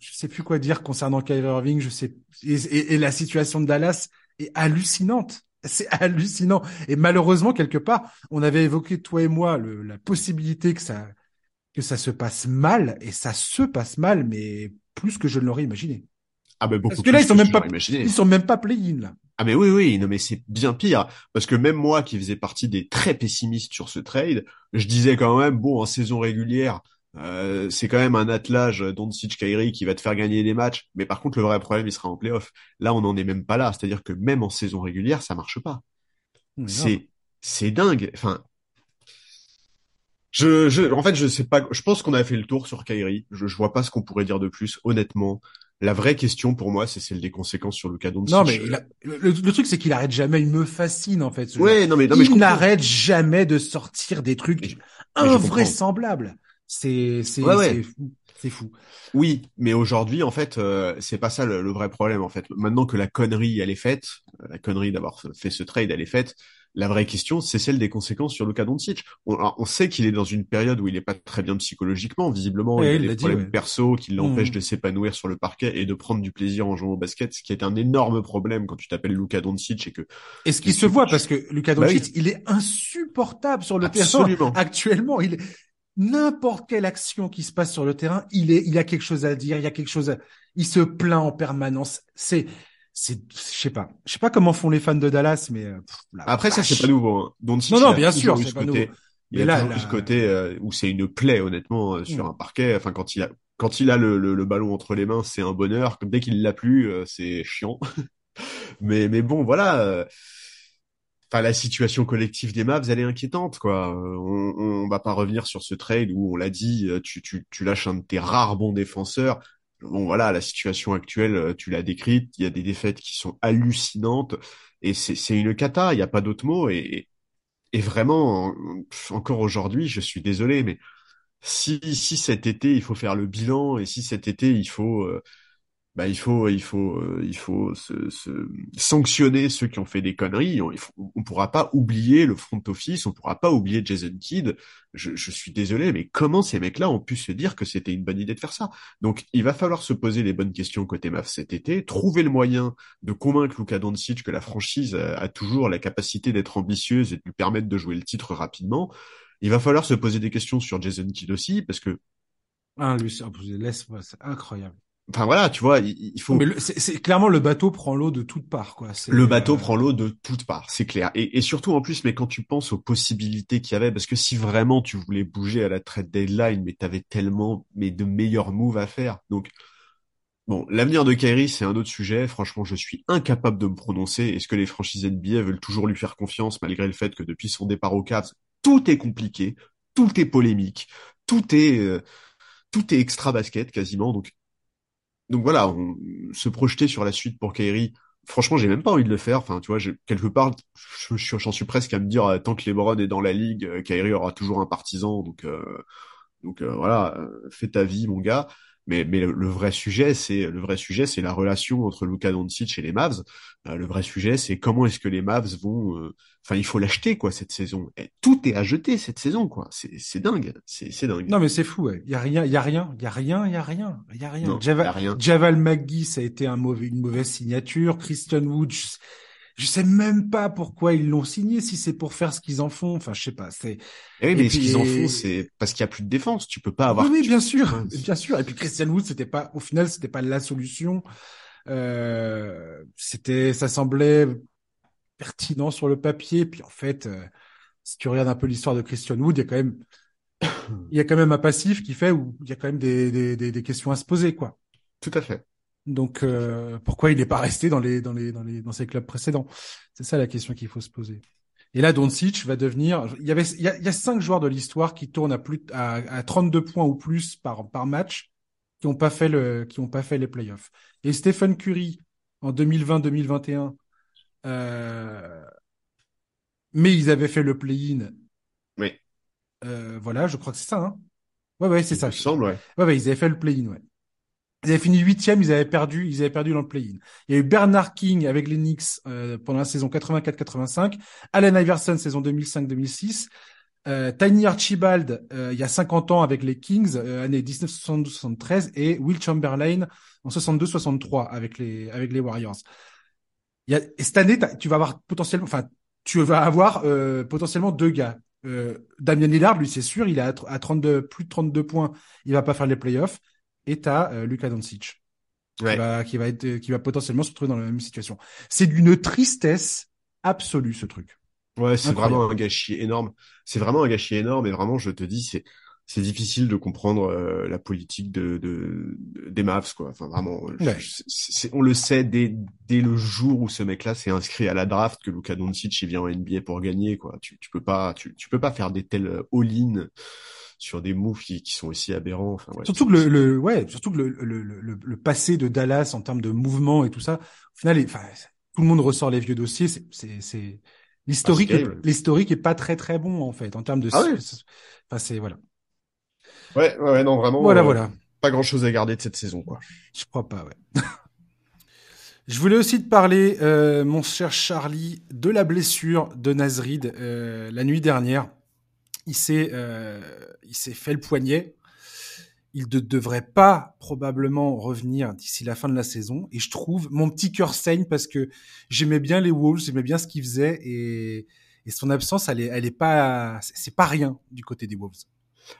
sais plus quoi dire concernant Kyrie Irving. Je sais et, et la situation de Dallas est hallucinante c'est hallucinant. Et malheureusement, quelque part, on avait évoqué, toi et moi, le, la possibilité que ça, que ça se passe mal, et ça se passe mal, mais plus que je ne l'aurais imaginé. Ah ben beaucoup Parce que là, ils sont même pas, ils sont même pas play-in, là. Ah mais oui, oui, non mais c'est bien pire. Parce que même moi, qui faisais partie des très pessimistes sur ce trade, je disais quand même, bon, en saison régulière, euh, c'est quand même un attelage Doncic Kairi qui va te faire gagner des matchs, mais par contre le vrai problème il sera en playoff. Là on n'en est même pas là, c'est-à-dire que même en saison régulière ça marche pas. C'est c'est dingue. Enfin, je, je en fait je sais pas. Je pense qu'on a fait le tour sur Kairi. Je, je vois pas ce qu'on pourrait dire de plus. Honnêtement, la vraie question pour moi c'est celle des conséquences sur Luka Doncic. Non mais le, truc c'est qu'il arrête jamais. Il me fascine en fait. Ouais non mais non mais il n'arrête jamais de sortir des trucs invraisemblables. C'est c'est ouais, fou. C'est fou. Oui, mais aujourd'hui, en fait, euh, c'est pas ça le, vrai problème. En fait, maintenant que la connerie elle est faite, euh, la connerie d'avoir fait ce trade elle est faite, la vraie question c'est celle des conséquences sur Luka Doncic. On, on sait qu'il est dans une période où il est pas très bien psychologiquement. Visiblement, il a des problèmes perso qui l'empêchent mmh. de s'épanouir sur le parquet et de prendre du plaisir en jouant au basket, ce qui est un énorme problème quand tu t'appelles Luka Doncic et que. Et ce qui se voit parce que Luka bah Doncic, il est insupportable sur le terrain actuellement. Il est n'importe quelle action qui se passe sur le terrain, il est, il a quelque chose à dire, il y a quelque chose, à... il se plaint en permanence. C'est, c'est, je sais pas, je sais pas comment font les fans de Dallas, mais euh, après ça c'est pas nouveau. Hein. non non bien sûr, c'est pas nouveau. Il a toujours ce côté euh, où c'est une plaie honnêtement euh, sur mm. un parquet. Enfin quand il a quand il a le, le, ballon entre les mains, c'est un bonheur. Dès qu'il l'a plus, c'est chiant. <laughs> mais mais bon voilà enfin la situation collective des Mavs elle est inquiétante quoi. On, on va pas revenir sur ce trade où on l'a dit, euh, tu, tu, tu lâches un de tes rares bons défenseurs. Bon voilà, la situation actuelle, euh, tu l'as décrite, il y a des défaites qui sont hallucinantes et c'est une cata, il y a pas d'autre mot et et vraiment encore aujourd'hui, je suis désolé mais si si cet été il faut faire le bilan et si cet été il faut euh, bah, il faut il faut euh, il faut se, se, sanctionner ceux qui ont fait des conneries. On, on pourra pas oublier le front office, on pourra pas oublier Jason Kidd. Je, je suis désolé, mais comment ces mecs-là ont pu se dire que c'était une bonne idée de faire ça? Donc il va falloir se poser les bonnes questions côté MAF cet été, trouver le moyen de convaincre Luka Doncic que la franchise a, toujours la capacité d'être ambitieuse et de lui permettre de jouer le titre rapidement. Il va falloir se poser des questions sur Jason Kidd aussi, parce que ah, lui, c'est incroyable. Enfin voilà, tu vois, il, faut. Mais c'est clairement le bateau prend l'eau de toutes parts, quoi. Le bateau euh, prend l'eau de toutes parts, c'est clair. Et, et, surtout en plus, mais quand tu penses aux possibilités qu'il y avait, parce que si vraiment tu voulais bouger à la trade deadline, mais t'avais tellement mais de meilleurs moves à faire, donc Bon, l'avenir de Kyrie, c'est un autre sujet. Franchement, je suis incapable de me prononcer. Est-ce que les franchises NBA veulent toujours lui faire confiance malgré le fait que depuis son départ au Cavs, tout est compliqué, tout est polémique, tout est euh, tout est extra basket quasiment. Donc donc voilà, on, se projeter sur la suite pour Kyrie. Franchement, j'ai même pas envie de le faire. Enfin, tu vois, quelque part, j'en suis presque à me dire, euh, tant que LeBron est dans la ligue, euh, Kyrie aura toujours un partisan. Donc, donc voilà, fais ta vie, mon gars. Mais, mais le, vrai sujet, c'est le vrai sujet, c'est la relation entre Luka Doncic et les Mavs. Euh, le vrai sujet, c'est comment est-ce que les Mavs vont. Euh, enfin, il faut l'acheter quoi cette saison. Et tout est à jeter cette saison quoi. C'est c'est dingue, c'est c'est dingue. Non mais c'est fou. Il y a rien, il y a rien, il y a rien, il y a rien, il y a rien. Non, y a rien. Javal McGee, ça a été un mauvais, une mauvaise signature. Christian Woods je sais même pas pourquoi ils l'ont signé, si c'est pour faire ce qu'ils en font. Enfin, je sais pas. C'est. Eh oui, mais ce qu'ils en font, c'est parce qu'il y a plus de défense. Tu peux pas avoir. Oui, bien sûr, bien sûr. Et puis Christian Wood, c'était pas, au final, c'était pas la solution. Euh, c'était, ça semblait pertinent sur le papier. Puis en fait, euh, si tu regardes un peu l'histoire de Christian Wood, il y a quand même, <coughs> il y a quand même un passif qui fait où il y a quand même des, des, des, des questions à se poser, quoi. Tout à fait. Donc euh, pourquoi il n'est pas resté dans les dans les dans les dans ses clubs précédents? C'est ça la question qu'il faut se poser. Et là, Doncic va devenir. Il y avait il y a, il y a cinq joueurs de l'histoire qui tournent à plus à, à 32 points ou plus par par match qui ont pas fait le qui ont pas fait les playoffs. Et Stephen Curry en 2020-2021. Euh, mais ils avaient fait le play-in. Oui. Euh, voilà, je crois que c'est ça. Hein? Ouais, ouais, c'est ça. Il semble, ouais. Ouais, ouais, ils avaient fait le play-in, ouais. Ils avaient fini huitième, ils avaient perdu, ils avaient perdu dans le play-in. Il y a eu Bernard King avec les Knicks euh, pendant la saison 84-85, Allen Iverson saison 2005-2006, euh, Tiny Archibald euh, il y a 50 ans avec les Kings, euh, année 1972-73, et Will Chamberlain en 62-63 avec les avec les Warriors. Il y a, et cette année, tu vas avoir potentiellement, enfin, tu vas avoir euh, potentiellement deux gars. Damien Lillard, lui, c'est sûr, il à, à 32, plus de 32 points, il va pas faire les playoffs et t'as euh, Luka Doncic qui, va, qui va être, qui va potentiellement se retrouver dans la même situation. C'est d'une tristesse absolue ce truc. Ouais, c'est vraiment un gâchis énorme. C'est vraiment un gâchis énorme et vraiment, je te dis, c'est c'est difficile de comprendre euh, la politique de, de, des Mavs quoi. Enfin vraiment, on le sait dès dès le jour où ce mec-là s'est inscrit à la draft que Luka Doncic il vient en NBA pour gagner quoi. Tu tu peux pas tu tu peux pas faire des tels all-in sur des moves qui, qui sont aussi aberrants. Enfin, ouais, surtout que le, le, ouais, surtout que le, le, le, le, passé de Dallas en termes de mouvement et tout ça, au final, enfin, tout le monde ressort les vieux dossiers. C'est, c'est, c'est l'historique, ah, l'historique est pas très très bon en fait en termes de. Ah ouais. Enfin, c'est voilà. Ouais, ouais, non, vraiment. Voilà, euh, voilà. Pas grand chose à garder de cette saison, quoi. Je crois pas, ouais. <laughs> Je voulais aussi te parler, euh, mon cher Charlie, de la blessure de Nazrid euh, la nuit dernière il s'est euh, il s'est fait le poignet. Il ne devrait pas probablement revenir d'ici la fin de la saison. Et je trouve mon petit cœur saigne parce que j'aimais bien les Wolves, j'aimais bien ce qu'ils faisaient et, son absence, elle est, pas, c'est pas rien du côté des Wolves.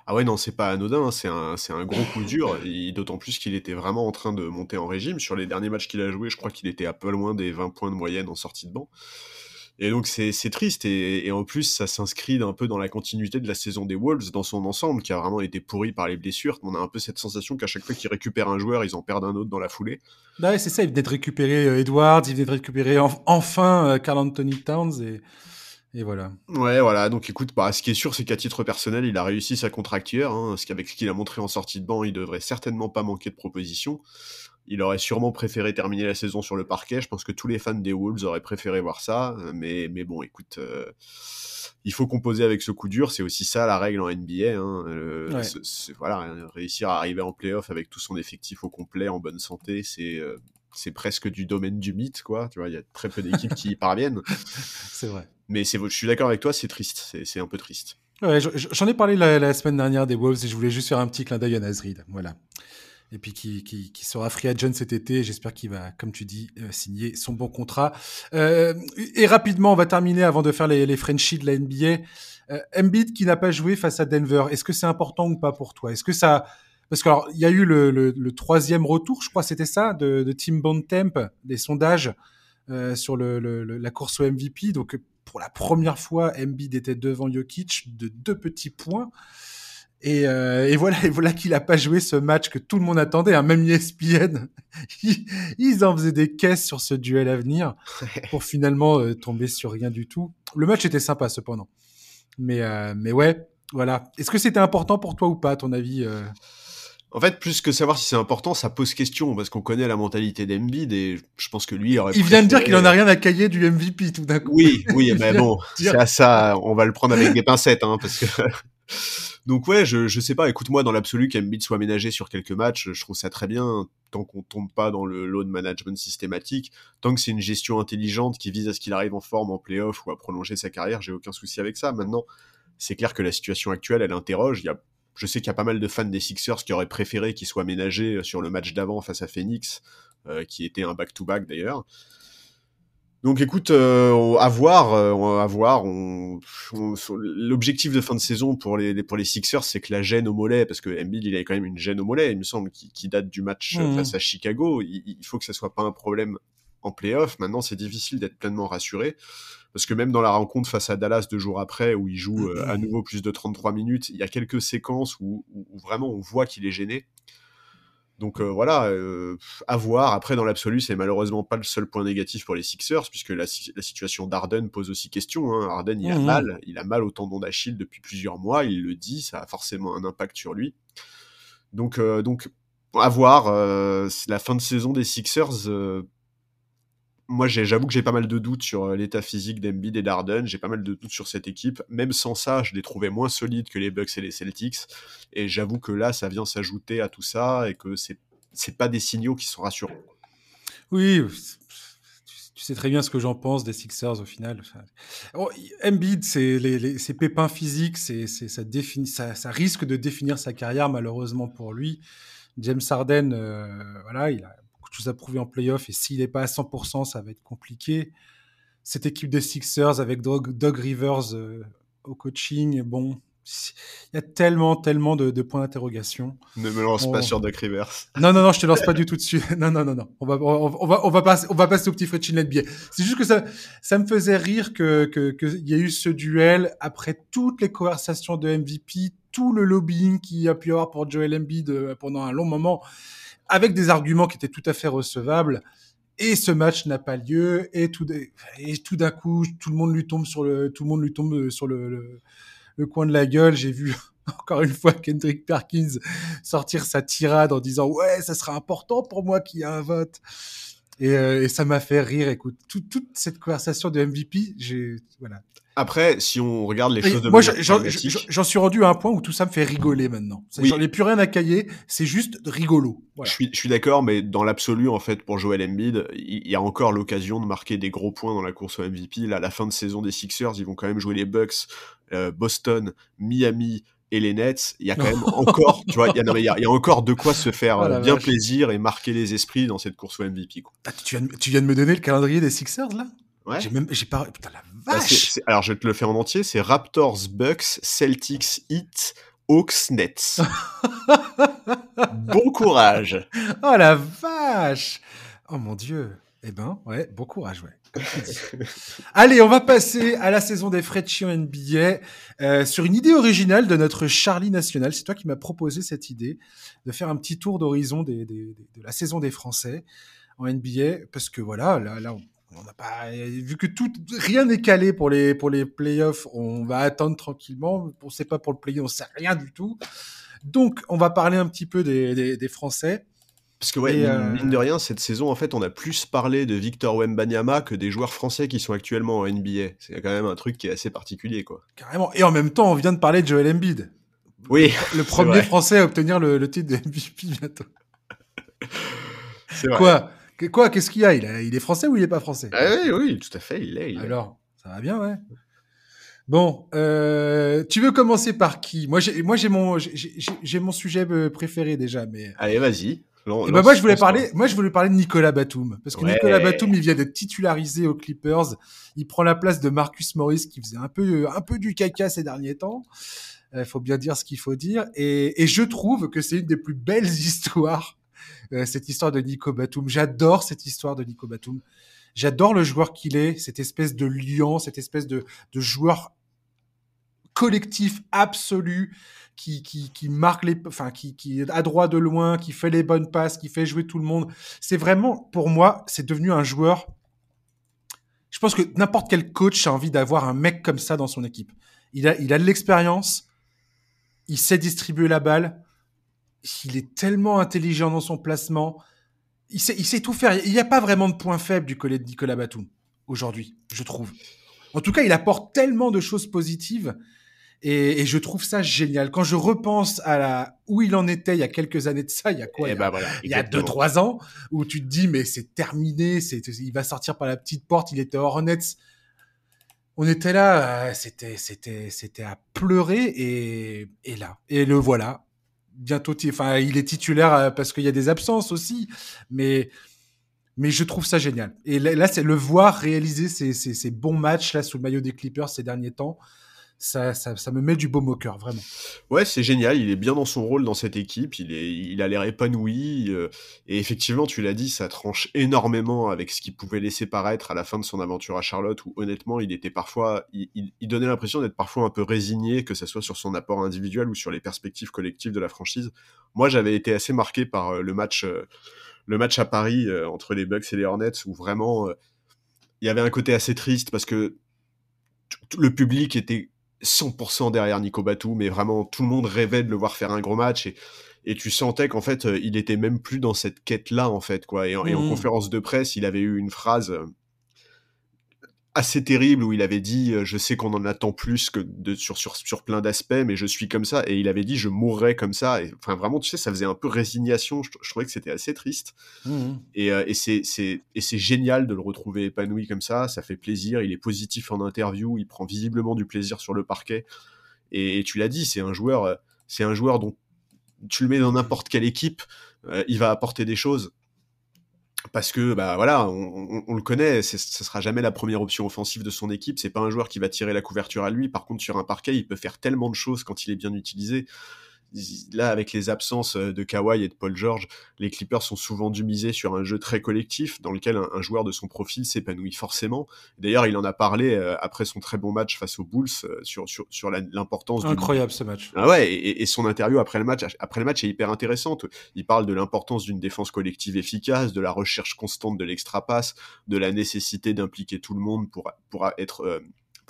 Ah ouais, non, c'est pas anodin, hein. c'est un, un gros coup dur, d'autant plus qu'il était vraiment en train de monter en régime. Sur les derniers matchs qu'il a joué, je crois qu'il était à peu loin des 20 points de moyenne en sortie de banc. Et donc c'est triste et, et, en plus ça s'inscrit un peu dans la continuité de la saison des Wolves dans son ensemble qui a vraiment été pourri par les blessures. On a un peu cette sensation qu'à chaque fois qu'ils récupèrent un joueur, ils en perdent un autre dans la foulée. Bah ouais, c'est ça, il venait de récupérer euh, Edwards, il venait de récupérer enfin euh, Carl Anthony Towns et et voilà. Ouais, voilà. Donc écoute, bah, ce qui est sûr, c'est qu'à titre personnel, il a réussi sa contracture. Hein, ce qu'avec ce qu'il a montré en sortie de banc, il devrait certainement pas manquer de propositions. Il aurait sûrement préféré terminer la saison sur le parquet. Je pense que tous les fans des Wolves auraient préféré voir ça. Mais, mais bon, écoute, euh, il faut composer avec ce coup dur. C'est aussi ça la règle en NBA. Hein. Euh, voilà, réussir à arriver en playoff avec tout son effectif au complet, en bonne santé, c'est euh, c'est presque du domaine du mythe, quoi. Tu vois, il y a très peu d'équipes qui y <laughs> parviennent. C'est vrai. Mais je suis d'accord avec toi, c'est triste. C'est un peu triste. Ouais, j'en ai parlé la, la, semaine dernière des Wolves et je voulais juste faire un petit clin d'œil à Nasrid. Voilà et puis qui, qui, qui sera free agent cet été. J'espère qu'il va, comme tu dis, euh, signer son bon contrat. Euh, et rapidement, on va terminer avant de faire les, les Frenchies de la NBA. Euh, Embiid qui n'a pas joué face à Denver, est-ce que c'est important ou pas pour toi? Est-ce que ça... Parce qu'il y a eu le, le, le, troisième retour, je crois, c'était ça, de, de Tim Bontemp, des sondages euh, sur le, la course au MVP. Donc, pour la première fois, Embiid était devant Jokic de deux petits points. Et, euh, et voilà, <laughs> et voilà qu'il a pas joué ce match que tout le monde attendait. Hein. Même ESPN, <laughs> ils, en faisaient des caisses sur ce duel à venir pour finalement euh, tomber sur rien du tout. Le match était sympa cependant, mais euh, mais ouais, voilà. Est-ce que c'était important pour toi ou pas, à ton avis euh? En fait, plus que savoir si c'est important, ça pose question parce qu'on connaît la mentalité d'Embiid et je pense que lui aurait. Il vient de dire qu'il en a rien à cailler du MVP tout d'un coup. Oui, oui, <laughs> mais bon, c'est à ça, on va le prendre avec des pincettes, hein, parce que. Donc ouais, je, je sais pas, écoute-moi, dans l'absolu, qu'Embiid soit ménagé sur quelques matchs, je trouve ça très bien, tant qu'on tombe pas dans le load management systématique, tant que c'est une gestion intelligente qui vise à ce qu'il arrive en forme en playoff ou à prolonger sa carrière, j'ai aucun souci avec ça. Maintenant, c'est clair que la situation actuelle, elle interroge, il y a je sais qu'il y a pas mal de fans des Sixers qui auraient préféré qu'il soit ménagé sur le match d'avant face à Phoenix, euh, qui était un back-to-back d'ailleurs. Donc écoute, euh, à voir, euh, à voir. On, L'objectif de fin de saison pour les, les- pour les Sixers, c'est que la gêne au mollet, parce que Embiid, il avait quand même une gêne au mollet, il me semble, qui, qui date du match euh, Mhm. face à Chicago. Il, il faut que ça soit pas un problème en playoff. Maintenant, c'est difficile d'être pleinement rassuré, parce que même dans la rencontre face à Dallas deux jours après, où il joue euh, à nouveau plus de 33 minutes, il y a quelques séquences où, où- où vraiment on voit qu'il est gêné. Donc euh, voilà, euh, à voir. Après, dans l'absolu, c'est malheureusement pas le seul point négatif pour les Sixers, puisque la, si- la situation d'Arden pose aussi question. Hein. Harden, il a Mhm. mal, il a mal au tendon d'Achille depuis plusieurs mois. Il le dit, ça a forcément un impact sur lui. Donc, euh, donc, à voir. la fin de saison des Sixers. Moi, j'avoue que j'ai pas mal de doutes sur euh, l'état physique d'Embiid et d'Arden. J'ai pas mal de doutes sur cette équipe. Même sans ça, je les trouvais moins solides que les Bucks et les Celtics. Et j'avoue que là, ça vient s'ajouter à tout ça et que c'est c'est pas des signaux qui sont rassurants. Oui, tu- sais très bien ce que j'en pense des Sixers au final. Oh, Embiid, c'est les, les- ses pépins physiques, c'est, ça, définit, ça risque de définir sa carrière malheureusement pour lui. James Harden, euh, voilà, il a beaucoup de choses à prouver en playoff et s'il n'est pas à 100%, ça va être compliqué. Cette équipe des Sixers avec Doug, Doug Rivers euh, au coaching, bon, il y a tellement, tellement de, de points d'interrogation. Ne me lance pas sur Doc Rivers. Non, non, non, je te lance pas du tout dessus. <laughs> Non, non, non, non. On va, on, on va, on va passer, on va passer au petit Fred NBA. C'est juste que ça, ça me faisait rire que, que, que il y a eu ce duel après toutes les conversations de MVP, tout le lobbying qu'il y a pu avoir pour Joel Embiid euh, pendant un long moment, avec des arguments qui étaient tout à fait recevables. Et ce match n'a pas lieu. Et tout, d'un coup, tout le monde lui tombe sur le, tout le monde lui tombe sur le, le, le coin de la gueule. J'ai vu <laughs> encore une fois Kendrick Perkins sortir sa tirade en disant ouais ça sera important pour moi qu'il y ait un vote et, euh, et ça m'a fait rire écoute tout- toute cette conversation de MVP j'ai voilà Après, si on regarde les Et choses de moi manière j'en- suis rendu à un point où tout ça me fait rigoler maintenant Oui. j'en ai plus rien à cailler c'est juste rigolo voilà. Je suis, je suis d'accord, mais dans l'absolu, en fait, pour Joel Embiid, il il y a encore l'occasion de marquer des gros points dans la course au MVP. Là, à la fin de saison des Sixers, ils vont quand même jouer les Bucks, euh, Boston, Miami et les Nets. Il y a quand <laughs> même encore, tu vois, il y a, y y encore de quoi se faire Oh euh, bien vache. plaisir et marquer les esprits dans cette course au MVP. Quoi. Ah, tu, viens de, tu viens de me donner le calendrier des Sixers là? Ouais. j'ai même j'ai pas putain la Bah, vache alors, je vais te le faire en entier. C'est Raptors, Bucks, Celtics, Heat, Hawks, Nets. <laughs> bon courage. oh la vache oh mon dieu eh ben ouais bon courage ouais. <laughs> Allez, on va passer à la saison des Fredchi en NBA euh, sur une idée originale de notre Charlie National. C'est toi qui m'as proposé cette idée de faire un petit tour d'horizon des, des- de la saison des Français en NBA parce que voilà, là, là on on n'a pas vu que tout rien n'est calé pour les pour les playoffs. On va attendre tranquillement. On sait pas pour le play, on sait rien du tout. Donc, on va parler un petit peu des, des, des Français. Parce que ouais, mine, euh, mine de rien, cette saison, en fait, on a plus parlé de Victor Wembanyama que des joueurs français qui sont actuellement en NBA. C'est quand même un truc qui est assez particulier, quoi. Carrément. Et en même temps, on vient de parler de Joel Embiid. Oui, Le <laughs> premier. Français à obtenir le, le titre de MVP <laughs> bientôt. c'est vrai. Quoi? Quoi? Qu'est-ce qu'il y a? Il, a- il est français ou il est pas français? Ah oui, oui, tout à fait, il est. il est. Alors, ça va bien, ouais. Bon, euh, tu veux commencer par qui? Moi, j'ai, moi, j'ai mon, j'ai mon sujet euh, préféré déjà, mais. Allez, vas-y. Eh ben moi, je voulais parler, moi, je voulais parler de Nicolas Batum, parce que Ouais. Nicolas Batum, il vient d'être titularisé aux Clippers. Il prend la place de Marcus Morris, qui faisait un peu, un peu du caca ces derniers temps. Il faut bien dire ce qu'il faut dire. Et, et je trouve que c'est une des plus belles <laughs> histoires, euh, cette histoire de Nico Batum. J'adore cette histoire de Nico Batum. J'adore le joueur qu'il est, cette espèce de lion, cette espèce de, de joueur collectif absolu qui, qui, marque les, enfin, qui, qui est à droit de loin, qui fait les bonnes passes, qui fait jouer tout le monde. C'est vraiment, pour moi, c'est devenu un joueur. Je pense que n'importe quel coach a envie d'avoir un mec comme ça dans son équipe. Il a, il a de l'expérience, il sait distribuer la balle, il est tellement intelligent dans son placement, il sait, il sait tout faire. Il n'y a pas vraiment de point faible du collègue de Nicolas Batum aujourd'hui, je trouve. En tout cas, il apporte tellement de choses positives et, et, je trouve ça génial. Quand je repense à la, où il en était il y a quelques années de ça, il y a quoi? Eh il, y a, ben voilà, il y a deux, trois ans, où tu te dis, mais c'est terminé, c'est, il va sortir par la petite porte, il était Hornets. On était là, euh, c'était, c'était, c'était à pleurer et, et là, et le voilà. Bientôt, enfin, il est titulaire euh, parce qu'il y a des absences aussi, mais, mais je trouve ça génial. Et là, là c'est le voir réaliser ces, ces, ces bons matchs là sous le maillot des Clippers ces derniers temps ça, ça, me met du baume au cœur, vraiment. Ouais, c'est génial. Il est bien dans son rôle dans cette équipe. Il, est, il a l'air épanoui. Euh, et effectivement, tu l'as dit, ça tranche énormément avec ce qu'il pouvait laisser paraître à la fin de son aventure à Charlotte, où honnêtement, il était parfois, il, il, donnait l'impression d'être parfois un peu résigné, que ce soit sur son apport individuel ou sur les perspectives collectives de la franchise. Moi, j'avais été assez marqué par euh, le match, euh, le match à Paris entre les Bucks et les Hornets, où vraiment, il y avait un côté assez triste parce que le public était 100% derrière Nico Batum, mais vraiment tout le monde rêvait de le voir faire un gros match et, et tu sentais qu'en fait euh, il était même plus dans cette quête là en fait quoi. Et, mmh. et, en conférence de presse, il avait eu une phrase euh, assez terrible où il avait dit je sais qu'on en attend plus que de, sur, sur, sur plein d'aspects mais je suis comme ça. Et il avait dit je mourrai comme ça. Et enfin vraiment tu sais ça faisait un peu résignation. Je, je trouvais que c'était assez triste. Mmh. et, euh, et c'est c'est et c'est génial de le retrouver épanoui comme ça. Ça fait plaisir. Il est positif en interview. Il prend visiblement du plaisir sur le parquet. Et, et tu l'as dit c'est un joueur c'est un joueur dont tu le mets dans n'importe quelle équipe euh, il va apporter des choses parce que bah voilà, on, on, on le connaît, ce sera jamais la première option offensive de son équipe. C'est pas un joueur qui va tirer la couverture à lui. Par contre, sur un parquet, il peut faire tellement de choses quand il est bien utilisé. Là, avec les absences de Kawhi et de Paul George, les Clippers sont souvent dû miser sur un jeu très collectif dans lequel un, un joueur de son profil s'épanouit forcément. D'ailleurs, il en a parlé euh, après son très bon match face aux Bulls euh, sur sur sur l'importance. Incroyable ce match. Ah ouais, et, et, son interview après le match après le match est hyper intéressante. Il parle de l'importance d'une défense collective efficace, de la recherche constante de l'extra passe, de la nécessité d'impliquer tout le monde pour pour être euh,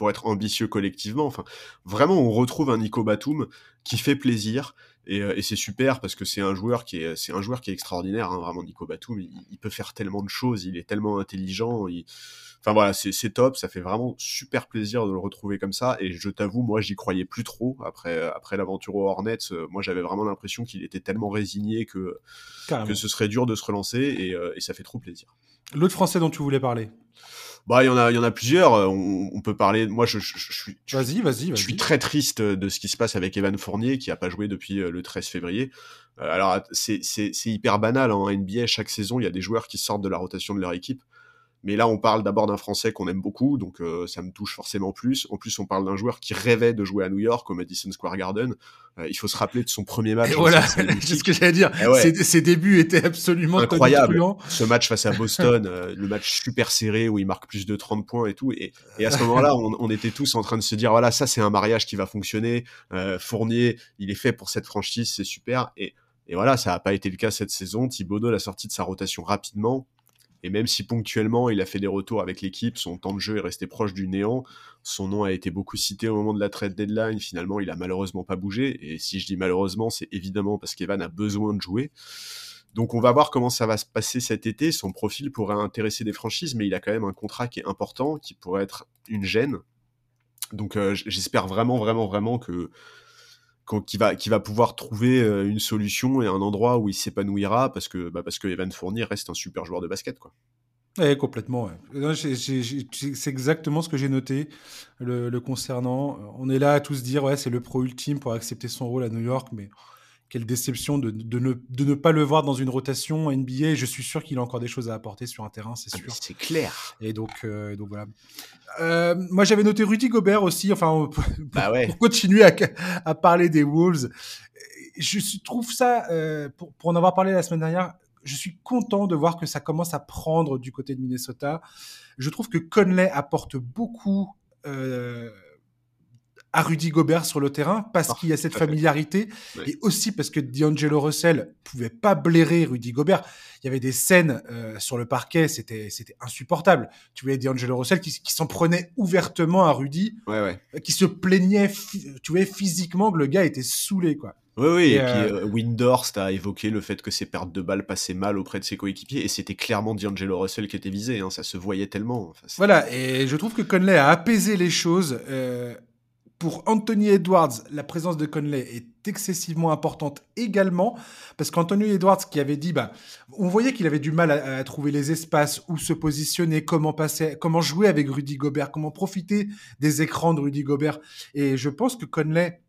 pour être ambitieux collectivement. Enfin, vraiment, on retrouve un Nico Batum qui fait plaisir. Et, et c'est super parce que c'est un joueur qui est, c'est un joueur qui est extraordinaire, hein, vraiment Nico Batum. Il, il, peut faire tellement de choses, il est tellement intelligent. Il... Enfin voilà, c'est, top. Ça fait vraiment super plaisir de le retrouver comme ça. Et je t'avoue, moi, j'y croyais plus trop après après l'aventure aux Hornets. Moi, j'avais vraiment l'impression qu'il était tellement résigné que Carrément. que ce serait dur de se relancer. Et, et ça fait trop plaisir. L'autre Français dont tu voulais parler? Bah, il y en a, il y en a plusieurs. On, on peut parler. Moi, je, je, je suis. Vas-y, vas-y. Vas je suis très triste de ce qui se passe avec Evan Fournier, qui a pas joué depuis le 13 février. Alors, c'est, c'est, c'est hyper banal. Hein. En NBA, chaque saison, il y a des joueurs qui sortent de la rotation de leur équipe. Mais là, on parle d'abord d'un Français qu'on aime beaucoup, donc euh, ça me touche forcément plus. En plus, on parle d'un joueur qui rêvait de jouer à New York au Madison Square Garden. Euh, il faut se rappeler de son premier match. Et voilà, <laughs> c'est ce que j'allais dire. Ouais. Ses, ses, débuts étaient absolument incroyables. Ce match face à <laughs> Boston, euh, le match super serré où il marque plus de 30 points et tout. Et, et à ce <laughs> moment-là, on, on, était tous en train de se dire voilà, ça c'est un mariage qui va fonctionner. Euh, Fournier, il est fait pour cette franchise, c'est super. Et, et voilà, ça n'a pas été le cas cette saison. Thibodeau l'a sorti de sa rotation rapidement. Et même si ponctuellement il a fait des retours avec l'équipe, son temps de jeu est resté proche du néant. Son nom a été beaucoup cité au moment de la trade deadline. Finalement, il a malheureusement pas bougé. Et si je dis malheureusement, c'est évidemment parce qu'Evan a besoin de jouer. Donc on va voir comment ça va se passer cet été. Son profil pourrait intéresser des franchises, mais il a quand même un contrat qui est important, qui pourrait être une gêne. Donc euh, j'espère vraiment, vraiment, vraiment que qui va pouvoir trouver une solution et un endroit où il s'épanouira parce que bah parce que Evan Fournier reste un super joueur de basket quoi. Complètement. C'est exactement ce que j'ai noté le, le, concernant. On est là à tous dire ouais c'est le pro ultime pour accepter son rôle à New York, mais quelle déception de, de, ne, de ne pas le voir dans une rotation NBA. Je suis sûr qu'il a encore des choses à apporter sur un terrain, c'est sûr. Ah, c'est clair. Et donc, euh, donc voilà. Euh, moi, j'avais noté Rudy Gobert aussi. Enfin, <laughs> pour, bah ouais. pour continuer à, à, parler des Wolves, je trouve ça, euh, pour, pour en avoir parlé la semaine dernière, je suis content de voir que ça commence à prendre du côté de Minnesota. Je trouve que Conley apporte beaucoup. Euh, à Rudy Gobert sur le terrain parce qu'il y a cette familiarité et aussi parce que D'Angelo Russell pouvait pas blairer Rudy Gobert. Il y avait des scènes euh, sur le parquet, c'était c'était insupportable. Tu voyais D'Angelo Russell qui, qui s'en prenait ouvertement à Rudy, ouais, ouais. Euh, qui se plaignait, tu voyais physiquement que le gars était saoulé quoi. Oui, oui, et, puis euh, Windhorst a évoqué le fait que ses pertes de balles passaient mal auprès de ses coéquipiers, et c'était clairement D'Angelo Russell qui était visé, hein, ça se voyait tellement. voilà, et je trouve que Conley a apaisé les choses. Euh, pour Anthony Edwards, la présence de Conley est excessivement importante également, parce qu'Anthony Edwards qui avait dit, bah, on voyait qu'il avait du mal à, trouver les espaces où se positionner, comment passer, comment jouer avec Rudy Gobert, comment profiter des écrans de Rudy Gobert. Et je pense que Conley,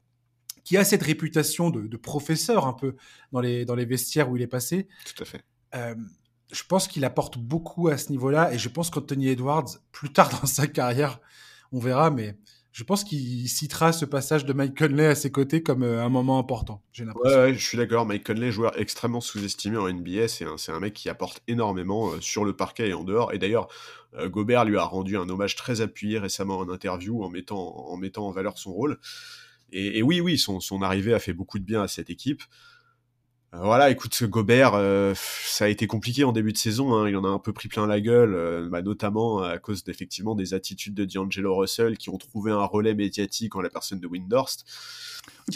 qui a cette réputation de, professeur un peu dans les, dans les vestiaires où il est passé. Tout à fait. Euh, je pense qu'il apporte beaucoup à ce niveau-là et je pense qu'Anthony Edwards, plus tard dans sa carrière, on verra, mais je pense qu'il citera ce passage de Mike Conley à ses côtés comme euh, un moment important. J'ai l'impression. Ouais, je suis d'accord. Mike Conley, joueur extrêmement sous-estimé en NBA, c'est un, un, mec qui apporte énormément euh, sur le parquet et en dehors. Et d'ailleurs, euh, Gobert lui a rendu un hommage très appuyé récemment en interview en mettant en, mettant en valeur son rôle. Et, et oui, oui, son, son, arrivée a fait beaucoup de bien à cette équipe. Euh, voilà, écoute, Gobert, euh, ça a été compliqué en début de saison. Hein. il en a un peu pris plein la gueule, euh, bah, notamment à cause d'effectivement des attitudes de D'Angelo Russell qui ont trouvé un relais médiatique en la personne de Windhorst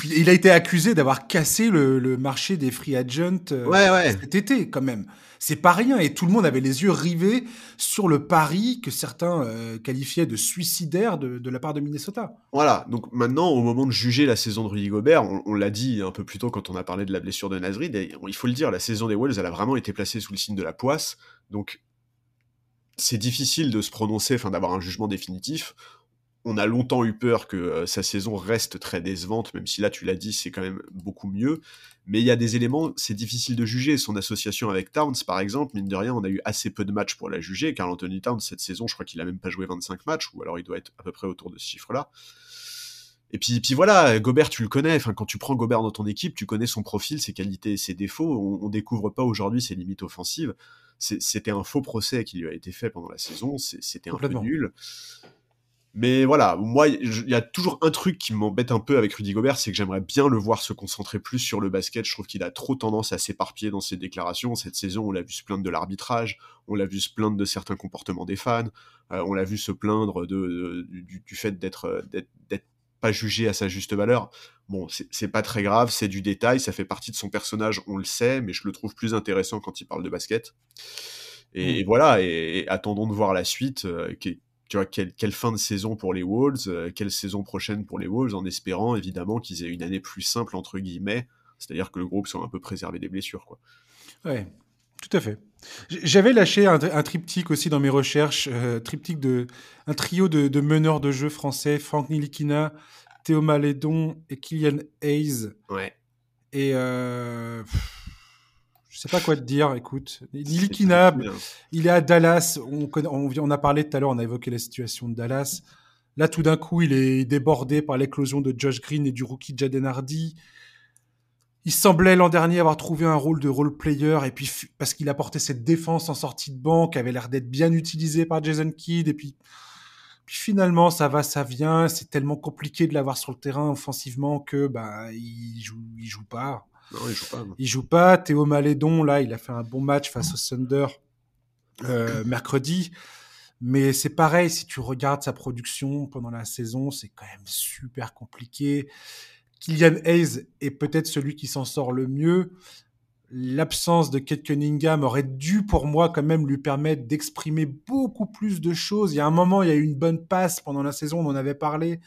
il a été accusé d'avoir cassé le, marché des free agents euh, cet été, quand même. C'est pas rien. Et tout le monde avait les yeux rivés sur le pari que certains euh, qualifiaient de suicidaire de, la part de Minnesota. Voilà. Donc maintenant, au moment de juger la saison de Rudy Gobert, on, l'a dit un peu plus tôt quand on a parlé de la blessure de Nasrid, il faut le dire, la saison des Wolves, elle a vraiment été placée sous le signe de la poisse. Donc c'est difficile de se prononcer, enfin d'avoir un jugement définitif on a longtemps eu peur que euh, sa saison reste très décevante, même si là, tu l'as dit, c'est quand même beaucoup mieux. Mais il y a des éléments, c'est difficile de juger. Son association avec Towns, par exemple, mine de rien, on a eu assez peu de matchs pour la juger. Car Anthony Towns, cette saison, je crois qu'il a même pas joué 25 matchs, ou alors il doit être à peu près autour de ce chiffre-là. Et puis, puis voilà, Gobert, tu le connais. Enfin, quand tu prends Gobert dans ton équipe, tu connais son profil, ses qualités et ses défauts. On, on découvre pas aujourd'hui ses limites offensives. C'était un faux procès qui lui a été fait pendant la saison. C'était un peu nul. Mais voilà, moi, il y a toujours un truc qui m'embête un peu avec Rudy Gobert, c'est que j'aimerais bien le voir se concentrer plus sur le basket. Je trouve qu'il a trop tendance à s'éparpiller dans ses déclarations. Cette saison, on l'a vu se plaindre de l'arbitrage, on l'a vu se plaindre de certains comportements des fans, euh, on l'a vu se plaindre de, du, fait d'être d'être pas jugé à sa juste valeur. Bon, c'est pas très grave, c'est du détail, ça fait partie de son personnage, on le sait, mais je le trouve plus intéressant quand il parle de basket. Et, mm. voilà, et, attendons de voir la suite, euh, qui, tu vois, quelle, fin de saison pour les Wolves, euh, quelle saison prochaine pour les Wolves, en espérant évidemment qu'ils aient une année plus simple, entre guillemets, c'est-à-dire que le groupe soit un peu préservé des blessures. Quoi. Ouais, tout à fait. J'avais lâché un, triptyque aussi dans mes recherches, euh, triptyque de, un trio de, meneurs de jeu français, Franck Nilikina, Théo Malédon et Kylian Hayes. Ouais. Et euh, je sais pas quoi te dire. Écoute, Nilikina, il est à Dallas. On, on, a parlé tout à l'heure, on a évoqué la situation de Dallas. Là, tout d'un coup, il est débordé par l'éclosion de Josh Green et du rookie Jaden Hardy. Il semblait l'an dernier avoir trouvé un rôle de role player et puis parce qu'il apportait cette défense en sortie de banque, qui avait l'air d'être bien utilisé par Jason Kidd et puis puis finalement ça va ça vient, c'est tellement compliqué de l'avoir sur le terrain offensivement que bah il joue il joue pas. Non, il joue pas. Il joue pas. Théo Malédon, là, il a fait un bon match face au Thunder euh, mercredi. Mais c'est pareil, si tu regardes sa production pendant la saison, c'est quand même super compliqué. Kylian Hayes est peut-être celui qui s'en sort le mieux. L'absence de Kate Cunningham aurait dû pour moi quand même lui permettre d'exprimer beaucoup plus de choses. Il y a un moment, il y a eu une bonne passe pendant la saison, on en avait parlé.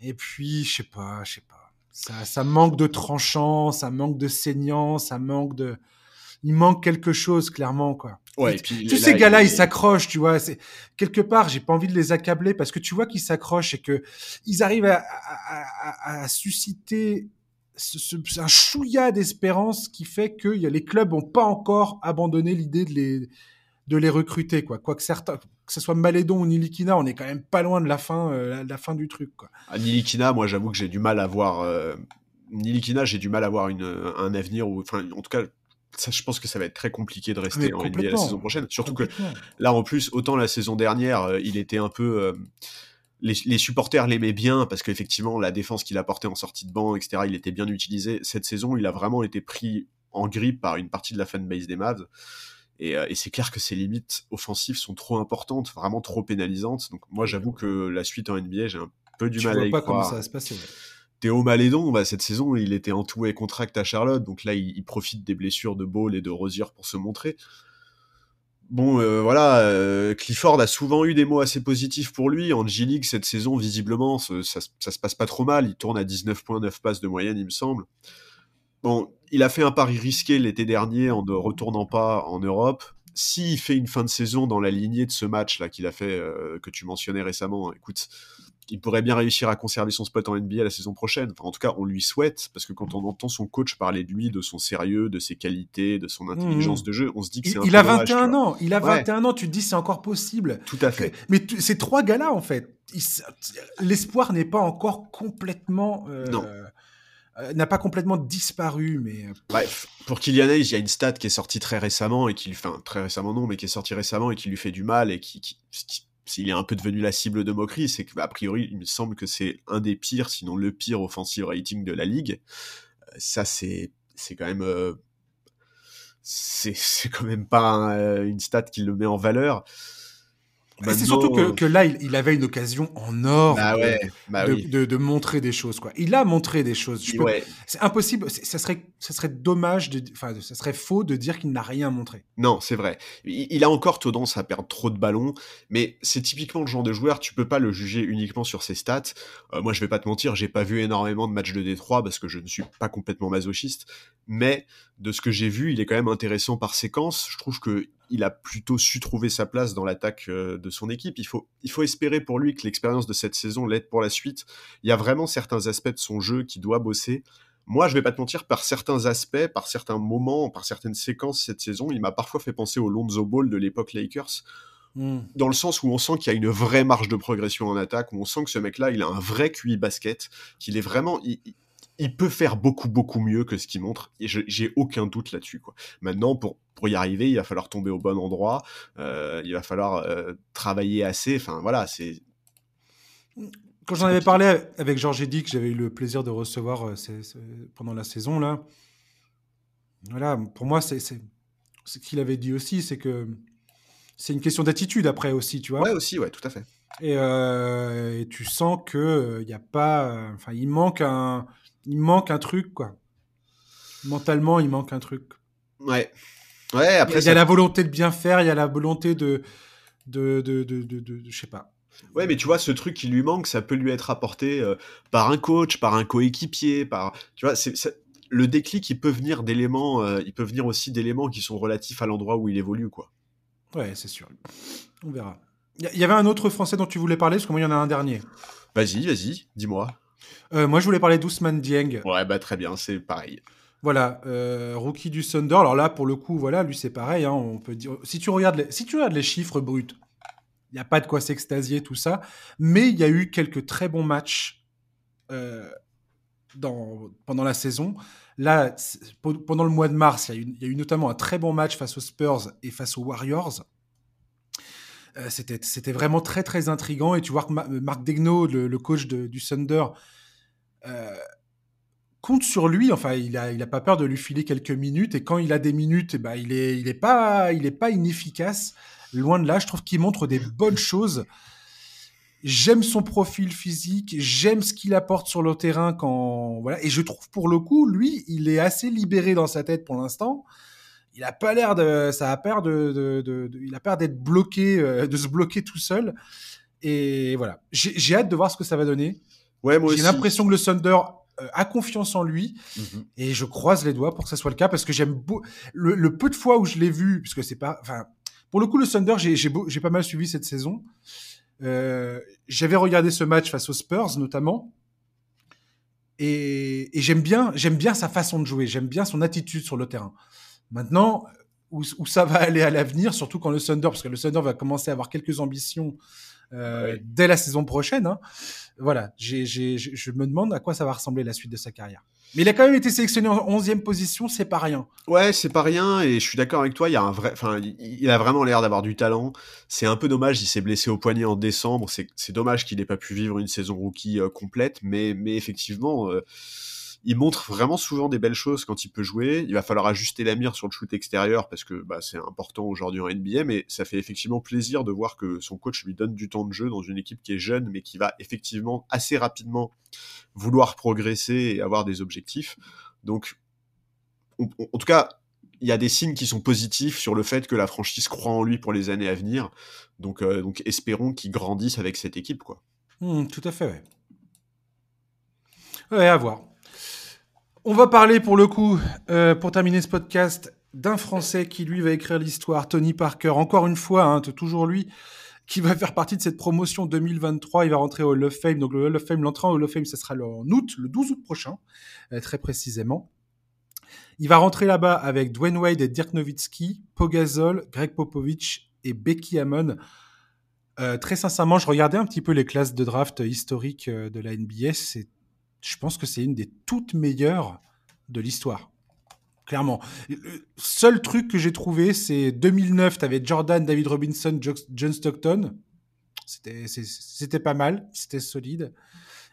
Et puis, je sais pas, je sais pas. Ça, ça manque de tranchant, ça manque de saignant, ça manque de. Il manque quelque chose, clairement, quoi. Ouais, et puis, tous ces gars-là, ils s'accrochent, tu vois. C'est quelque part, j'ai pas envie de les accabler parce que tu vois qu'ils s'accrochent et que ils arrivent à, à, à, susciter ce, un chouïa d'espérance qui fait que y a, les clubs ont pas encore abandonné l'idée de les de les recruter, quoi. Quoique certains, que ce soit Malédon ou Nilikina, on est quand même pas loin de la fin, euh, la, fin du truc, quoi. À Nilikina, moi, j'avoue que j'ai du mal à voir. Euh... Nilikina, j'ai du mal à voir une, un avenir ou, enfin, en tout cas, ça, je pense que ça va être très compliqué de rester en NBA la saison prochaine. Surtout que là, en plus, autant la saison dernière, euh, il était un peu, euh, les, les supporters l'aimaient bien parce qu'effectivement la défense qu'il apportait en sortie de banc, etc. Il était bien utilisé. Cette saison, il a vraiment été pris en grippe par une partie de la fanbase des Mavs. Et, et c'est clair que ses limites offensives sont trop importantes, vraiment trop pénalisantes. Donc moi, j'avoue que la suite en NBA, j'ai un peu du Tu mal à vois y pas croire. comment ça va se passer. ouais. Théo Malédon, bah, cette saison, il était en tout et contract à Charlotte, donc là, il, il profite des blessures de Ball et de Rosier pour se montrer. Bon, euh, voilà, euh, Clifford a souvent eu des mots assez positifs pour lui. En G-League, cette saison, visiblement, ça, ça, ça se passe pas trop mal. Il tourne à 19.9 passes de moyenne, il me semble. Bon, il a fait un pari risqué l'été dernier en ne retournant pas en Europe. S'il fait une fin de saison dans la lignée de ce match-là qu'il a fait, euh, que tu mentionnais récemment, écoute, il pourrait bien réussir à conserver son spot en NBA la saison prochaine. Enfin, en tout cas, on lui souhaite, parce que quand on entend son coach parler de lui, de son sérieux, de ses qualités, de son intelligence Mhm. de jeu, on se dit que c'est un il peu a dommage, tu 21 vois. ans. Il a Ouais. 21 ans. Tu te dis c'est encore possible. Tout à fait. Mais ces trois gars-là, en fait, l'espoir n'est pas encore complètement. euh, Non. Euh, n'a pas complètement disparu, mais euh, Bref, pour Kylian Hayes, il y a une stat qui est sortie très récemment et qui, enfin très récemment non, mais qui est sortie récemment et qui lui fait du mal et qui, qui, qui- il est un peu devenu la cible de moquerie, c'est que bah, priori, il me semble que c'est un des pires, sinon le pire offensive rating de la ligue. Euh, Ça, c'est, c'est quand même, euh, c'est, <laughs> quand même pas euh, une stat qui le met en valeur. C'est surtout que, là, il, il avait une occasion en or bah ouais, bah de, oui. de- de montrer des choses. Quoi. Il a montré des choses. Je peux- Ouais. C'est impossible. Ça serait, ça serait dommage, de, enfin, ça serait faux de dire qu'il n'a rien montré. Non, c'est vrai. Il, il a encore tendance à perdre trop de ballons, mais c'est typiquement le genre de joueur, tu peux pas le juger uniquement sur ses stats. Euh, moi, je vais pas te mentir, j'ai pas vu énormément de matchs de Détroit parce que je ne suis pas complètement masochiste, mais de ce que j'ai vu, il est quand même intéressant par séquence. Je trouve que il a plutôt su trouver sa place dans l'attaque euh, de son équipe. Il faut, il faut espérer pour lui que l'expérience de cette saison l'aide pour la suite. Il y a vraiment certains aspects de son jeu qui doit bosser. Moi, je vais pas te mentir, par certains aspects, par certains moments, par certaines séquences cette saison, il m'a parfois fait penser au Lonzo Ball de l'époque Lakers, Hmm. dans le sens où on sent qu'il y a une vraie marge de progression en attaque, où on sent que ce mec-là, il a un vrai QI basket, qu'il est vraiment, il, il- peut faire beaucoup beaucoup mieux que ce qu'il montre, et je- j'ai aucun doute là-dessus. Quoi. Maintenant, pour pour y arriver, il va falloir tomber au bon endroit, euh, il va falloir euh, travailler assez. Enfin voilà, c'est Quand j'en avais parlé avec Georges Eddy, que j'avais eu le plaisir de recevoir euh, pendant la saison, là, voilà, pour moi, c'est ce qu'il avait dit aussi, c'est que c'est une question d'attitude après aussi, tu vois. ouais aussi, ouais, tout à fait. Et, euh, et tu sens que il y a pas, euh, enfin, il manque un, il manque un truc, quoi. Mentalement, il manque un truc. Ouais, ouais. Il y a- Après, il y ça a la volonté de bien faire, il y a la volonté de, de, de, de, de, je sais pas. Ouais, mais tu vois, ce truc qui lui manque, ça peut lui être apporté euh, par un coach, par un coéquipier, par, tu vois, c'est le déclic, il peut venir d'éléments, euh, il peut venir aussi d'éléments qui sont relatifs à l'endroit où il évolue, quoi. Ouais, c'est sûr. On verra. Il y y avait un autre Français dont tu voulais parler, parce que moi, il y en a un dernier. Vas-y, vas-y, dis-moi. Euh, moi, je voulais parler d'Ousmane Dieng. Ouais, bah très bien, c'est pareil. Voilà, euh, rookie du Thunder. Alors là, pour le coup, voilà, lui, c'est pareil. hein, on peut dire, si tu regardes les, si tu regardes les chiffres bruts, il n'y a pas de quoi s'extasier, tout ça. Mais il y a eu quelques très bons matchs euh, dans, pendant la saison. Là, pendant le mois de mars, y, il y a eu notamment un très bon match face aux Spurs et face aux Warriors. Euh, C'était vraiment très, très intriguant. Et tu vois que Ma- Marc Degnaud, le, coach du Thunder, euh, compte sur lui. Enfin, il a, il a pas peur de lui filer quelques minutes. Et quand il a des minutes, eh ben, il est, il est pas, il est pas inefficace. Loin de là, je trouve qu'il montre des bonnes choses. J'aime son profil physique, j'aime ce qu'il apporte sur le terrain quand voilà. Et je trouve pour le coup, lui, il est assez libéré dans sa tête pour l'instant. Il a pas l'air de, ça a peur de, de, de- de- il a peur d'être bloqué, euh, de se bloquer tout seul. Et voilà, j'ai hâte de voir ce que ça va donner. Ouais, moi J'ai l'impression que le Thunder euh, a confiance en lui. Mhm. et je croise les doigts pour que ça soit le cas parce que j'aime beau le, le peu de fois où je l'ai vu parce que c'est pas enfin pour le coup le Thunder j'ai j'ai beau- j'ai pas mal suivi cette saison. Euh, j'avais regardé ce match face aux Spurs notamment. Et, et j'aime bien j'aime bien sa façon de jouer. J'aime bien son attitude sur le terrain maintenant où, ça va aller à l'avenir, surtout quand le Thunder, parce que le Thunder va commencer à avoir quelques ambitions dès la saison prochaine. Hein. Voilà, je me demande à quoi ça va ressembler la suite de sa carrière. Mais il a quand même été sélectionné en 11e position, c'est pas rien. Ouais, c'est pas rien, et je suis d'accord avec toi, il, y a un vrai, enfin, il a vraiment l'air d'avoir du talent. C'est un peu dommage, il s'est blessé au poignet en décembre, c'est, dommage qu'il n'ait pas pu vivre une saison rookie euh, complète, mais, mais effectivement, euh, il montre vraiment souvent des belles choses quand il peut jouer. Il va falloir ajuster la mire sur le shoot extérieur parce que bah, c'est important aujourd'hui en NBA, mais ça fait effectivement plaisir de voir que son coach lui donne du temps de jeu dans une équipe qui est jeune, mais qui va effectivement assez rapidement vouloir progresser et avoir des objectifs. Donc, en tout cas, il y a des signes qui sont positifs sur le fait que la franchise croit en lui pour les années à venir. Donc, euh, espérons qu'il grandisse avec cette équipe, quoi. Mmh, tout à fait, ouais. Ouais, à voir. On va parler pour le coup, euh, pour terminer ce podcast, d'un Français qui lui va écrire l'histoire, Tony Parker. Encore une fois, hein, toujours lui qui va faire partie de cette promotion 2023. Il va rentrer au Hall of Fame. Donc le Hall of Fame, l'entrée au Hall of Fame, ce sera en août, le 12 août prochain, euh, très précisément. Il va rentrer là-bas avec Dwayne Wade et Dirk Nowitzki, Pogazol, Greg Popovich et Becky Hammond. Euh, très sincèrement, je regardais un petit peu les classes de draft historiques de la NBA. Je pense que c'est une des toutes meilleures de l'histoire. Clairement. Le seul truc que j'ai trouvé, c'est 2009, tu avais Jordan, David Robinson, John Stockton. C'était pas mal, c'était solide.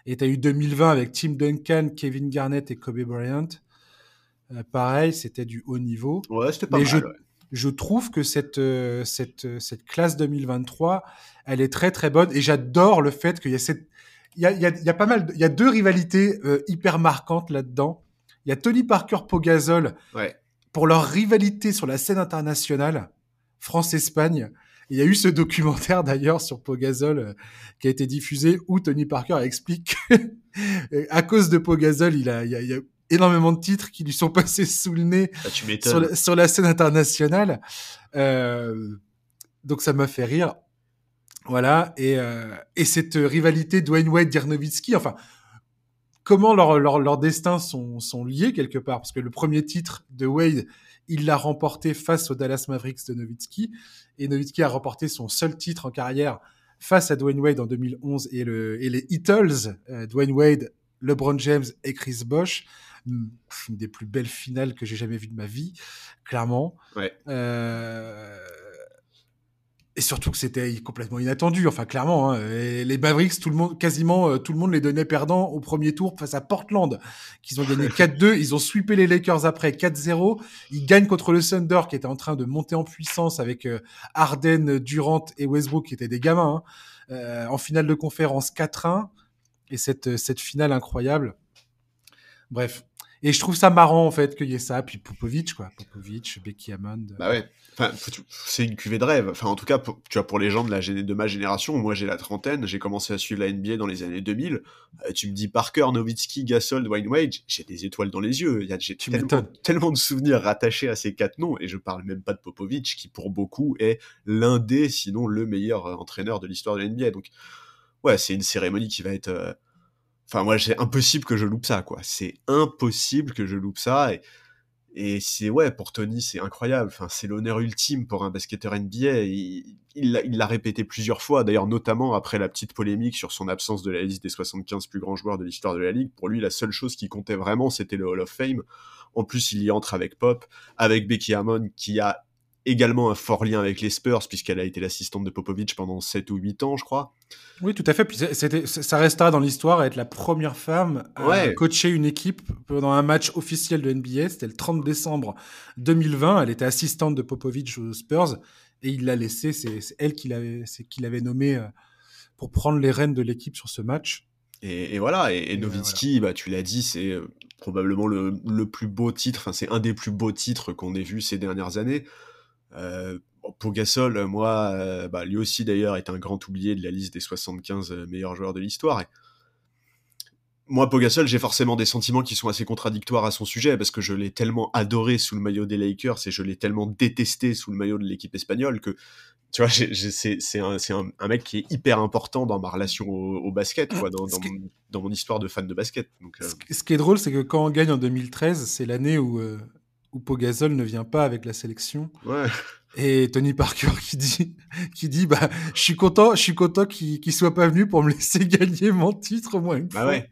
Et tu as eu 2020 avec Tim Duncan, Kevin Garnett et Kobe Bryant. Euh, pareil, c'était du haut niveau. Ouais, c'était pas mal. Je, je trouve que cette, euh, cette, cette classe 2023, elle est très très bonne. Et j'adore le fait qu'il y a cette il y a, pas mal, il y a deux rivalités euh, hyper marquantes là-dedans. Il y a Tony Parker Pogazol pour leur rivalité sur la scène internationale, France-Espagne. Il y a eu ce documentaire d'ailleurs sur Pogazol euh, qui a été diffusé où Tony Parker explique à cause de Pogazol, il a, il a, énormément de titres qui lui sont passés sous le nez bah, sur, la, sur, la, scène internationale. Euh, donc ça m'a fait rire. Voilà, et, euh, et cette rivalité Dwayne Wade Dirnowitzki, enfin, comment leurs leur, leur destins sont, sont liés quelque part, parce que le premier titre de Wade, il l'a remporté face aux Dallas Mavericks de Nowitzki, et Nowitzki a remporté son seul titre en carrière face à Dwayne Wade en 2011 et, le, et les Heatles, euh, Dwayne Wade, LeBron James et Chris Bosh, hmm, une des plus belles finales que j'ai jamais vues de ma vie, clairement. Ouais. Euh, et surtout que c'était complètement inattendu. Enfin, clairement, hein, les Mavericks, tout le monde, quasiment euh, tout le monde les donnait perdants au premier tour face à Portland, qu'ils ont gagné <laughs> 4-2. Ils ont sweepé les Lakers après 4-0. Ils gagnent contre le Thunder, qui était en train de monter en puissance avec euh, Harden, Durant et Westbrook, qui étaient des gamins, hein, euh, en finale de conférence 4-1. Et cette, cette finale incroyable. Bref, et je trouve ça marrant, en fait, qu'il y ait ça. Puis Popovic, quoi. Popovic, Becky Hammond. Bah ouais. Enfin, c'est une cuvée de rêve. Enfin, en tout cas, pour, tu vois, pour les gens de, la, de ma génération, moi j'ai la trentaine, j'ai commencé à suivre la NBA dans les années 2000. Euh, tu me dis Parker, Nowitzki, Gasol, Dwayne Wade, j'ai des étoiles dans les yeux. J'ai tellement, tellement de souvenirs rattachés à ces quatre noms. Et je parle même pas de Popovic, qui pour beaucoup est l'un des, sinon le meilleur euh, entraîneur de l'histoire de la NBA. Donc, ouais, c'est une cérémonie qui va être. Euh, Enfin, moi, c'est impossible que je loupe ça, quoi. C'est impossible que je loupe ça. Et, et c'est, ouais, pour Tony, c'est incroyable. Enfin, c'est l'honneur ultime pour un basketteur NBA. Il, il l'a répété plusieurs fois, d'ailleurs, notamment après la petite polémique sur son absence de la liste des 75 plus grands joueurs de l'histoire de la Ligue. Pour lui, la seule chose qui comptait vraiment, c'était le Hall of Fame. En plus, il y entre avec Pop, avec Becky Hammond, qui a également un fort lien avec les Spurs, puisqu'elle a été l'assistante de Popovich pendant 7 ou 8 ans, je crois. Oui, tout à fait. Puis ça restera dans l'histoire à être la première femme à coacher une équipe pendant un match officiel de NBA. C'était le 30 décembre 2020. Elle était assistante de Popovich aux Spurs et il l'a laissé. C'est elle qui l'avait, qui l'avait nommé euh, pour prendre les rênes de l'équipe sur ce match. Et, voilà. Et, Nowitzki, bah, tu l'as dit, c'est euh, probablement le, le, plus beau titre. Enfin, c'est un des plus beaux titres qu'on ait vu ces dernières années. Euh, pour Gasol, moi, euh, bah, lui aussi d'ailleurs est un grand oublié de la liste des 75 euh, meilleurs joueurs de l'histoire. Moi, Pogasol, j'ai forcément des sentiments qui sont assez contradictoires à son sujet parce que je l'ai tellement adoré sous le maillot des Lakers et je l'ai tellement détesté sous le maillot de l'équipe espagnole que tu vois, c'est un, un, mec qui est hyper important dans ma relation au, basket, quoi, dans, dans, mon, histoire de fan de basket. Donc, Ce qui est drôle, c'est que quand on gagne en 2013, c'est l'année où où Pogazol ne vient pas avec la sélection. Ouais. Et Tony Parker qui dit, qui dit, bah, je suis content, je suis content qu'il qu soit pas venu pour me laisser <laughs> gagner mon titre au moins une bah fois. Ouais.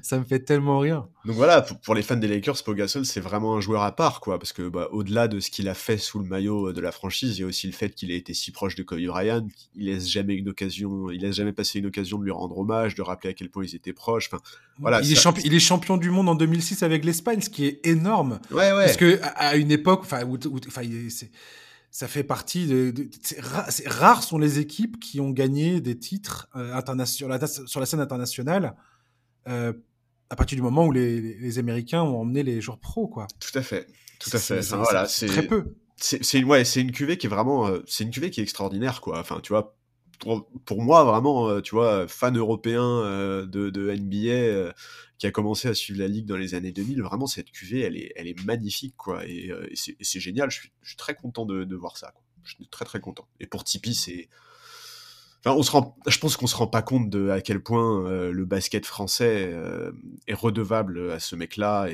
Ça me fait tellement rire. Donc voilà, pour, pour les fans des Lakers, Pogasol, c'est vraiment un joueur à part, quoi, parce que bah, au-delà de ce qu'il a fait sous le maillot de la franchise, il y a aussi le fait qu'il ait été si proche de Kobe Bryant, il laisse jamais une occasion, il laisse jamais passer une occasion de lui rendre hommage, de rappeler à quel point ils étaient proches. Enfin, voilà. Il est, champion, il est champion du monde en 2006 avec l'Espagne, ce qui est énorme. Ouais, ouais. Parce que à, à une époque, enfin, c'est ça fait partie de, de c'est rare, rare, sont les équipes qui ont gagné des titres euh, internationaux sur la scène internationale euh, à partir du moment où les, les, Américains ont emmené les joueurs pros quoi. Tout à fait, tout à fait. Enfin, voilà, c'est très peu. C'est une ouais, c'est une cuvée qui est vraiment, euh, c'est une cuvée qui est extraordinaire quoi. Enfin, tu vois, pour, moi vraiment, euh, tu vois, fan européen euh, de, NBA qui a commencé à suivre la ligue dans les années 2000, vraiment cette cuvée, elle est, elle est magnifique, quoi. Et, euh, c'est génial. Je suis, très content de, voir ça. Quoi. Je suis très très content. Et pour Tipeee, c'est, enfin, on se rend, je pense qu'on se rend pas compte de à quel point euh, le basket français euh, est redevable à ce mec-là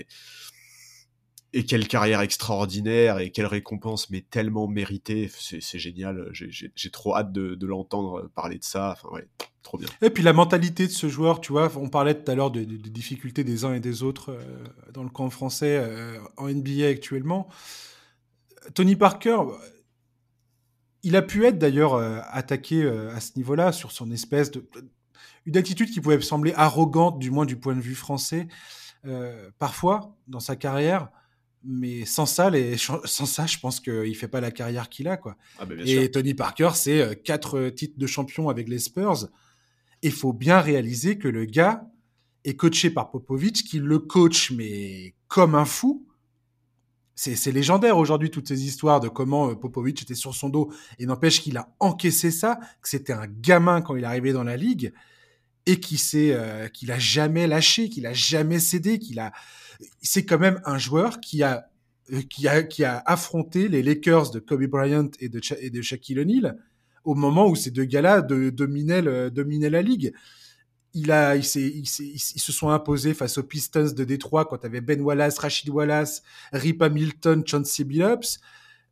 et quelle carrière extraordinaire et quelle récompense mais tellement méritée. C'est génial. J'ai trop hâte de, l'entendre parler de ça. Enfin ouais trop bien. Et puis la mentalité de ce joueur tu vois on parlait tout à l'heure des de, de difficultés des uns et des autres euh, dans le camp français euh, en NBA actuellement. Tony Parker il a pu être d'ailleurs euh, attaqué à ce niveau là sur son espèce de une attitude qui pouvait sembler arrogante du moins du point de vue français. Parfois dans sa carrière mais sans ça, les, sans ça, je pense qu'il fait pas la carrière qu'il a, quoi. Ah bah et sûr. Tony Parker, c'est quatre titres de champion avec les Spurs. Il faut bien réaliser que le gars est coaché par Popovic, qui le coach, mais comme un fou. C'est légendaire aujourd'hui, toutes ces histoires de comment Popovic était sur son dos. Et n'empêche qu'il a encaissé ça, que c'était un gamin quand il est arrivé dans la ligue, et qui s'est, euh, qu'il a jamais lâché, qu'il a jamais cédé, qu'il a, c'est quand même un joueur qui a, qui a, qui a affronté les Lakers de Kobe Bryant et de, de Shaquille O'Neal au moment où ces deux gars-là dominaient, dominaient la ligue. Il a, il ils, ils, se sont imposés face aux Pistons de Détroit quand avait Ben Wallace, Rachid Wallace, Rip Hamilton, Chauncey Billups.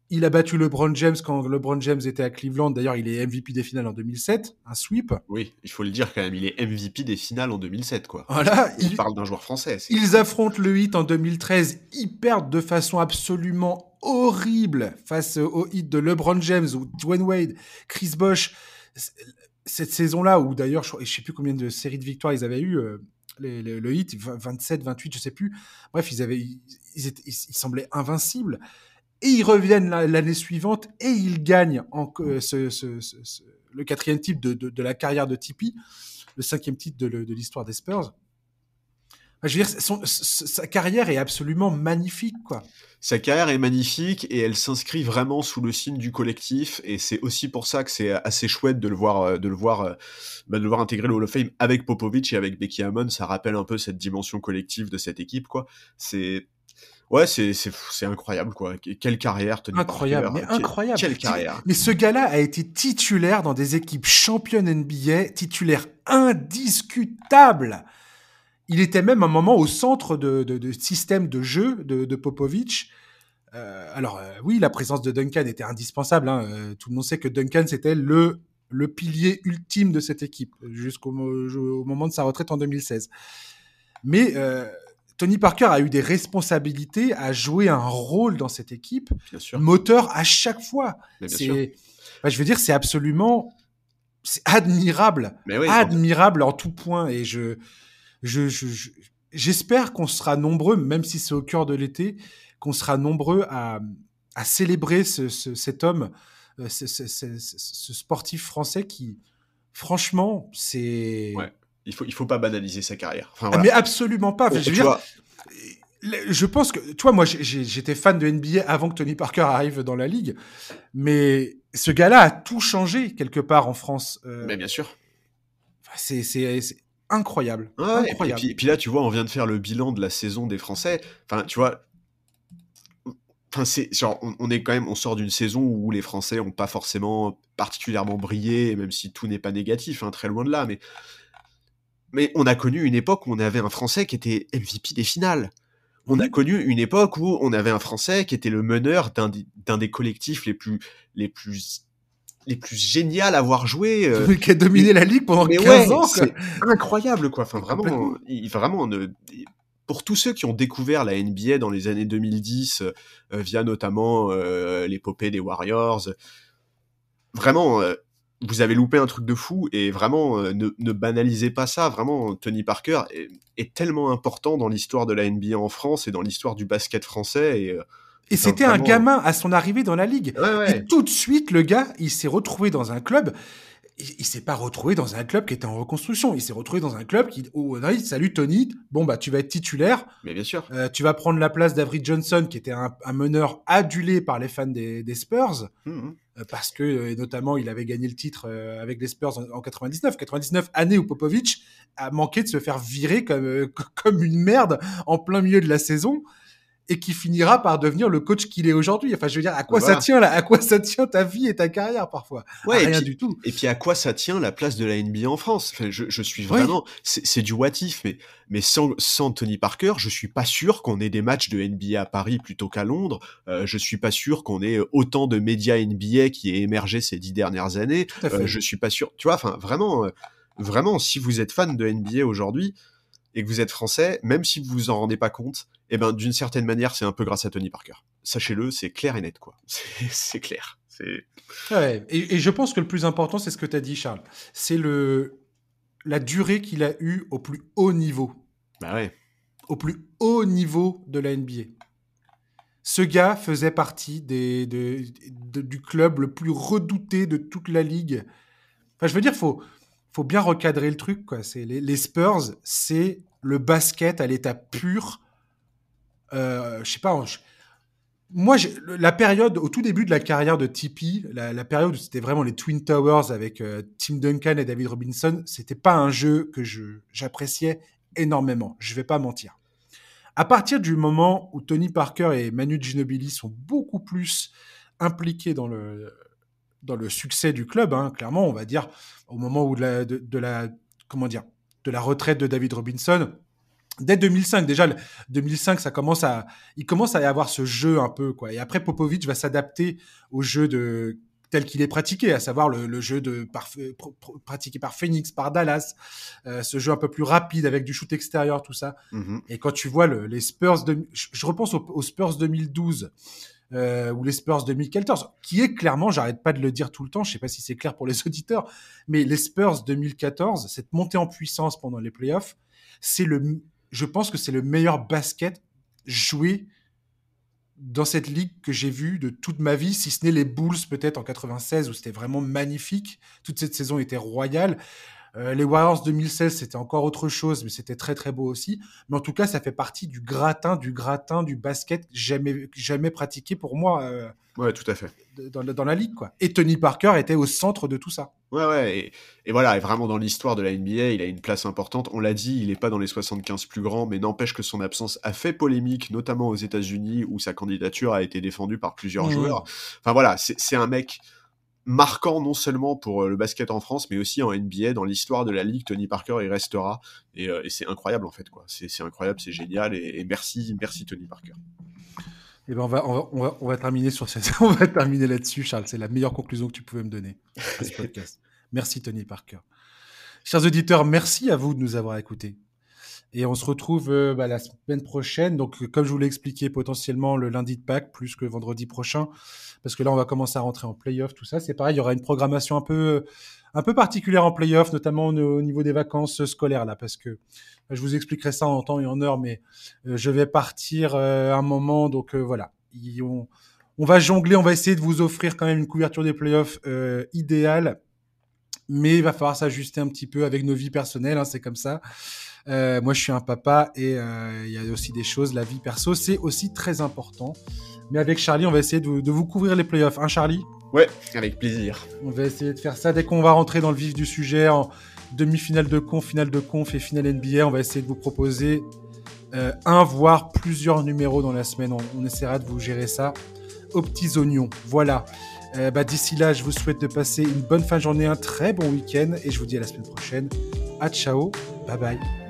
Il a battu LeBron James quand LeBron James était à Cleveland. D'ailleurs, il est MVP des finales en 2007, un sweep. Oui, il faut le dire quand même. Il est MVP des finales en 2007, quoi. Voilà. Il, il parle d'un joueur français. Ils affrontent le Heat en 2013. Ils perdent de façon absolument horrible face au Heat de LeBron James ou Dwayne Wade, Chris Bosh. Cette saison-là, où d'ailleurs, je ne sais plus combien de séries de victoires ils avaient eu. Euh, les, le Heat, 27, 28, je sais plus. Bref, ils avaient, ils, étaient, ils, ils semblaient invincibles et ils reviennent l'année suivante et ils gagnent en, euh, le quatrième titre de, la carrière de Tipeee, le cinquième titre de, l'histoire des Spurs. Je veux dire, sa carrière est absolument magnifique, quoi. Sa carrière est magnifique et elle s'inscrit vraiment sous le signe du collectif et c'est aussi pour ça que c'est assez chouette de le voir, de le voir, bah de le voir intégrer le Hall of Fame avec Popovich et avec Becky Hammond. Ça rappelle un peu cette dimension collective de cette équipe, quoi. C'est Ouais, c'est c'est incroyable quoi. Quelle carrière Tony Incroyable, Parker. mais incroyable. Quelle, carrière. Mais ce gars-là a été titulaire dans des équipes championnes NBA, titulaire indiscutable. Il était même un moment au centre de, de, de système de jeu de, de Popovic. Euh, alors euh, oui, la présence de Duncan était indispensable. Hein. Euh, tout le monde sait que Duncan c'était le le pilier ultime de cette équipe jusqu'au au moment de sa retraite en 2016. Mais Tony Parker a eu des responsabilités, a joué un rôle dans cette équipe, Bien sûr. moteur à chaque fois. C'est, enfin, je veux dire, c'est absolument, c'est admirable, oui, admirable en tout point. Et je, je, je, j'espère qu'on sera nombreux, même si c'est au cœur de l'été, qu'on sera nombreux à, à célébrer ce, ce, cet homme, ce, ce, ce, sportif français qui, franchement, c'est. Ouais il faut il faut pas banaliser sa carrière. Enfin, voilà. Mais absolument pas. Enfin, je, veux dire, vois... je pense que toi, moi, j'étais fan de NBA avant que Tony Parker arrive dans la ligue, mais ce gars-là a tout changé quelque part en France. Euh... Mais bien sûr. C'est c'est incroyable. Ouais, incroyable. Et, puis, et puis là, tu vois, on vient de faire le bilan de la saison des Français. Enfin, tu vois. Enfin, c'est genre, on, on, est quand même, on sort d'une saison où les Français ont pas forcément particulièrement brillé, même si tout n'est pas négatif, hein, très loin de là, mais mais on a connu une époque où on avait un Français qui était MVP des finales. on a connu une époque où on avait un Français qui était le meneur d'un des collectifs les plus les plus les plus géniales à avoir joué. Euh, <laughs> qui a dominé la ligue pendant 15 ans. C'est incroyable, quoi. Enfin, vraiment, il, vraiment, pour tous ceux qui ont découvert la NBA dans les années 2010, euh, via notamment euh, l'épopée des Warriors, vraiment, euh, vous avez loupé un truc de fou et vraiment, ne, ne, banalisez pas ça. Vraiment, Tony Parker est, est tellement important dans l'histoire de la NBA en France et dans l'histoire du basket français. Et, et c'était un gamin à son arrivée dans la ligue. Et tout de suite, le gars, il s'est retrouvé dans un club. Il, s'est pas retrouvé dans un club qui était en reconstruction. Il s'est retrouvé dans un club qui, oh, salut Tony, bon bah tu vas être titulaire. Mais bien sûr. Euh, tu vas prendre la place d'Avery Johnson, qui était un, meneur adulé par les fans des, Spurs, mmh. Euh, parce que euh, notamment il avait gagné le titre avec les Spurs en, 99. 99 année où Popovic a manqué de se faire virer comme <laughs> comme une merde en plein milieu de la saison et qui finira par devenir le coach qu'il est aujourd'hui. Enfin, je veux dire, à quoi ça tient là? À quoi ça tient ta vie et ta carrière parfois? Ouais, Rien du tout. Et puis à quoi ça tient la place de la NBA en France? Enfin, je, je, suis vraiment, c'est du what if, mais mais sans, sans Tony Parker, je suis pas sûr qu'on ait des matchs de NBA à Paris plutôt qu'à Londres. Euh, je suis pas sûr qu'on ait autant de médias NBA qui aient émergé ces dix dernières années. Euh, je suis pas sûr. Tu vois, enfin vraiment, euh, vraiment, si vous êtes fan de NBA aujourd'hui et que vous êtes français, même si vous vous en rendez pas compte, eh ben d'une certaine manière, c'est un peu grâce à Tony Parker. Sachez-le, c'est clair et net, quoi. <laughs> C'est clair. Ouais, et, je pense que le plus important, c'est ce que tu as dit, Charles. C'est le la durée qu'il a eue au plus haut niveau. Bah ouais. Au plus haut niveau de la NBA. Ce gars faisait partie des, du club le plus redouté de toute la ligue. Enfin, je veux dire, faut, faut bien recadrer le truc. Quoi. C'est les, Spurs, c'est le basket à l'état pur. Euh, je sais pas. moi, la période au tout début de la carrière de Tipeee, la, période où c'était vraiment les Twin Towers avec euh, Tim Duncan et David Robinson, c'était pas un jeu que j'appréciais énormément. Je vais pas mentir. À partir du moment où Tony Parker et Manu Ginobili sont beaucoup plus impliqués dans le, dans le succès du club, hein, clairement, on va dire, au moment où de la, de, la, comment dire, de la retraite de David Robinson, dès 2005 déjà 2005 ça commence à il commence à y avoir ce jeu un peu quoi. Et après Popovic va s'adapter au jeu de tel qu'il est pratiqué à savoir le, jeu de pratiqué par Phoenix par Dallas euh, ce jeu un peu plus rapide avec du shoot extérieur tout ça. Mm-hmm. et quand tu vois les Spurs de, je, repense aux Spurs 2012 euh, ou les Spurs 2014, qui est clairement, j'arrête pas de le dire tout le temps, je sais pas si c'est clair pour les <laughs> auditeurs, mais les Spurs 2014, cette montée en puissance pendant les playoffs, c'est le, je pense que c'est le meilleur basket joué dans cette ligue que j'ai vu de toute ma vie, si ce n'est les Bulls peut-être en 96 où c'était vraiment magnifique. Toute cette saison était royale. Euh, les Warriors 2016, c'était encore autre chose, mais c'était très très beau aussi. Mais en tout cas, ça fait partie du gratin, du gratin du basket jamais jamais pratiqué pour moi. Euh, ouais, tout à fait. Dans, dans, la ligue, quoi. Et Tony Parker était au centre de tout ça. Ouais, ouais. Et, et voilà, et vraiment dans l'histoire de la NBA, il a une place importante. On l'a dit, il n'est pas dans les 75 plus grands, mais n'empêche que son absence a fait polémique, notamment aux États-Unis, où sa candidature a été défendue par plusieurs mmh. joueurs. Enfin voilà, c'est un mec marquant non seulement pour euh, le basket en France, mais aussi en NBA, dans l'histoire de la ligue, Tony Parker il restera. Et, euh, c'est incroyable en fait, quoi. C'est incroyable, c'est génial. Et, merci, merci Tony Parker. Et eh ben on va, on va, on va, terminer sur cette, <laughs> on va terminer là-dessus, Charles. C'est la meilleure conclusion que tu pouvais me donner à ce <laughs> podcast. merci Tony Parker. Chers auditeurs, merci à vous de nous avoir écoutés. Et on se retrouve euh, bah, la semaine prochaine. Donc, comme je vous l'ai expliqué, potentiellement le lundi de Pâques, plus que vendredi prochain parce que là, on va commencer à rentrer en playoff, tout ça. C'est pareil, il y aura une programmation un peu, un peu particulière en playoff, notamment au, niveau des vacances scolaires, là, parce que je vous expliquerai ça en temps et en heure, mais euh, je vais partir euh, un moment, donc euh, voilà. on, va jongler, on va essayer de vous offrir quand même une couverture des playoffs idéale, mais il va falloir s'ajuster un petit peu avec nos vies personnelles, hein, c'est comme ça. Moi, je suis un papa et il y a aussi des choses, la vie perso, c'est aussi très important. Mais avec Charlie, on va essayer de, vous couvrir les playoffs. Hein, Charlie? Ouais, avec plaisir. On va essayer de faire ça dès qu'on va rentrer dans le vif du sujet, en demi-finale de conf, finale de conf et finale NBA. On va essayer de vous proposer euh, un, voire plusieurs numéros dans la semaine. On, essaiera de vous gérer ça aux petits oignons. Voilà. Euh, bah, d'ici là, je vous souhaite de passer une bonne fin de journée, un très bon week-end et je vous dis à la semaine prochaine. À ciao, bye bye.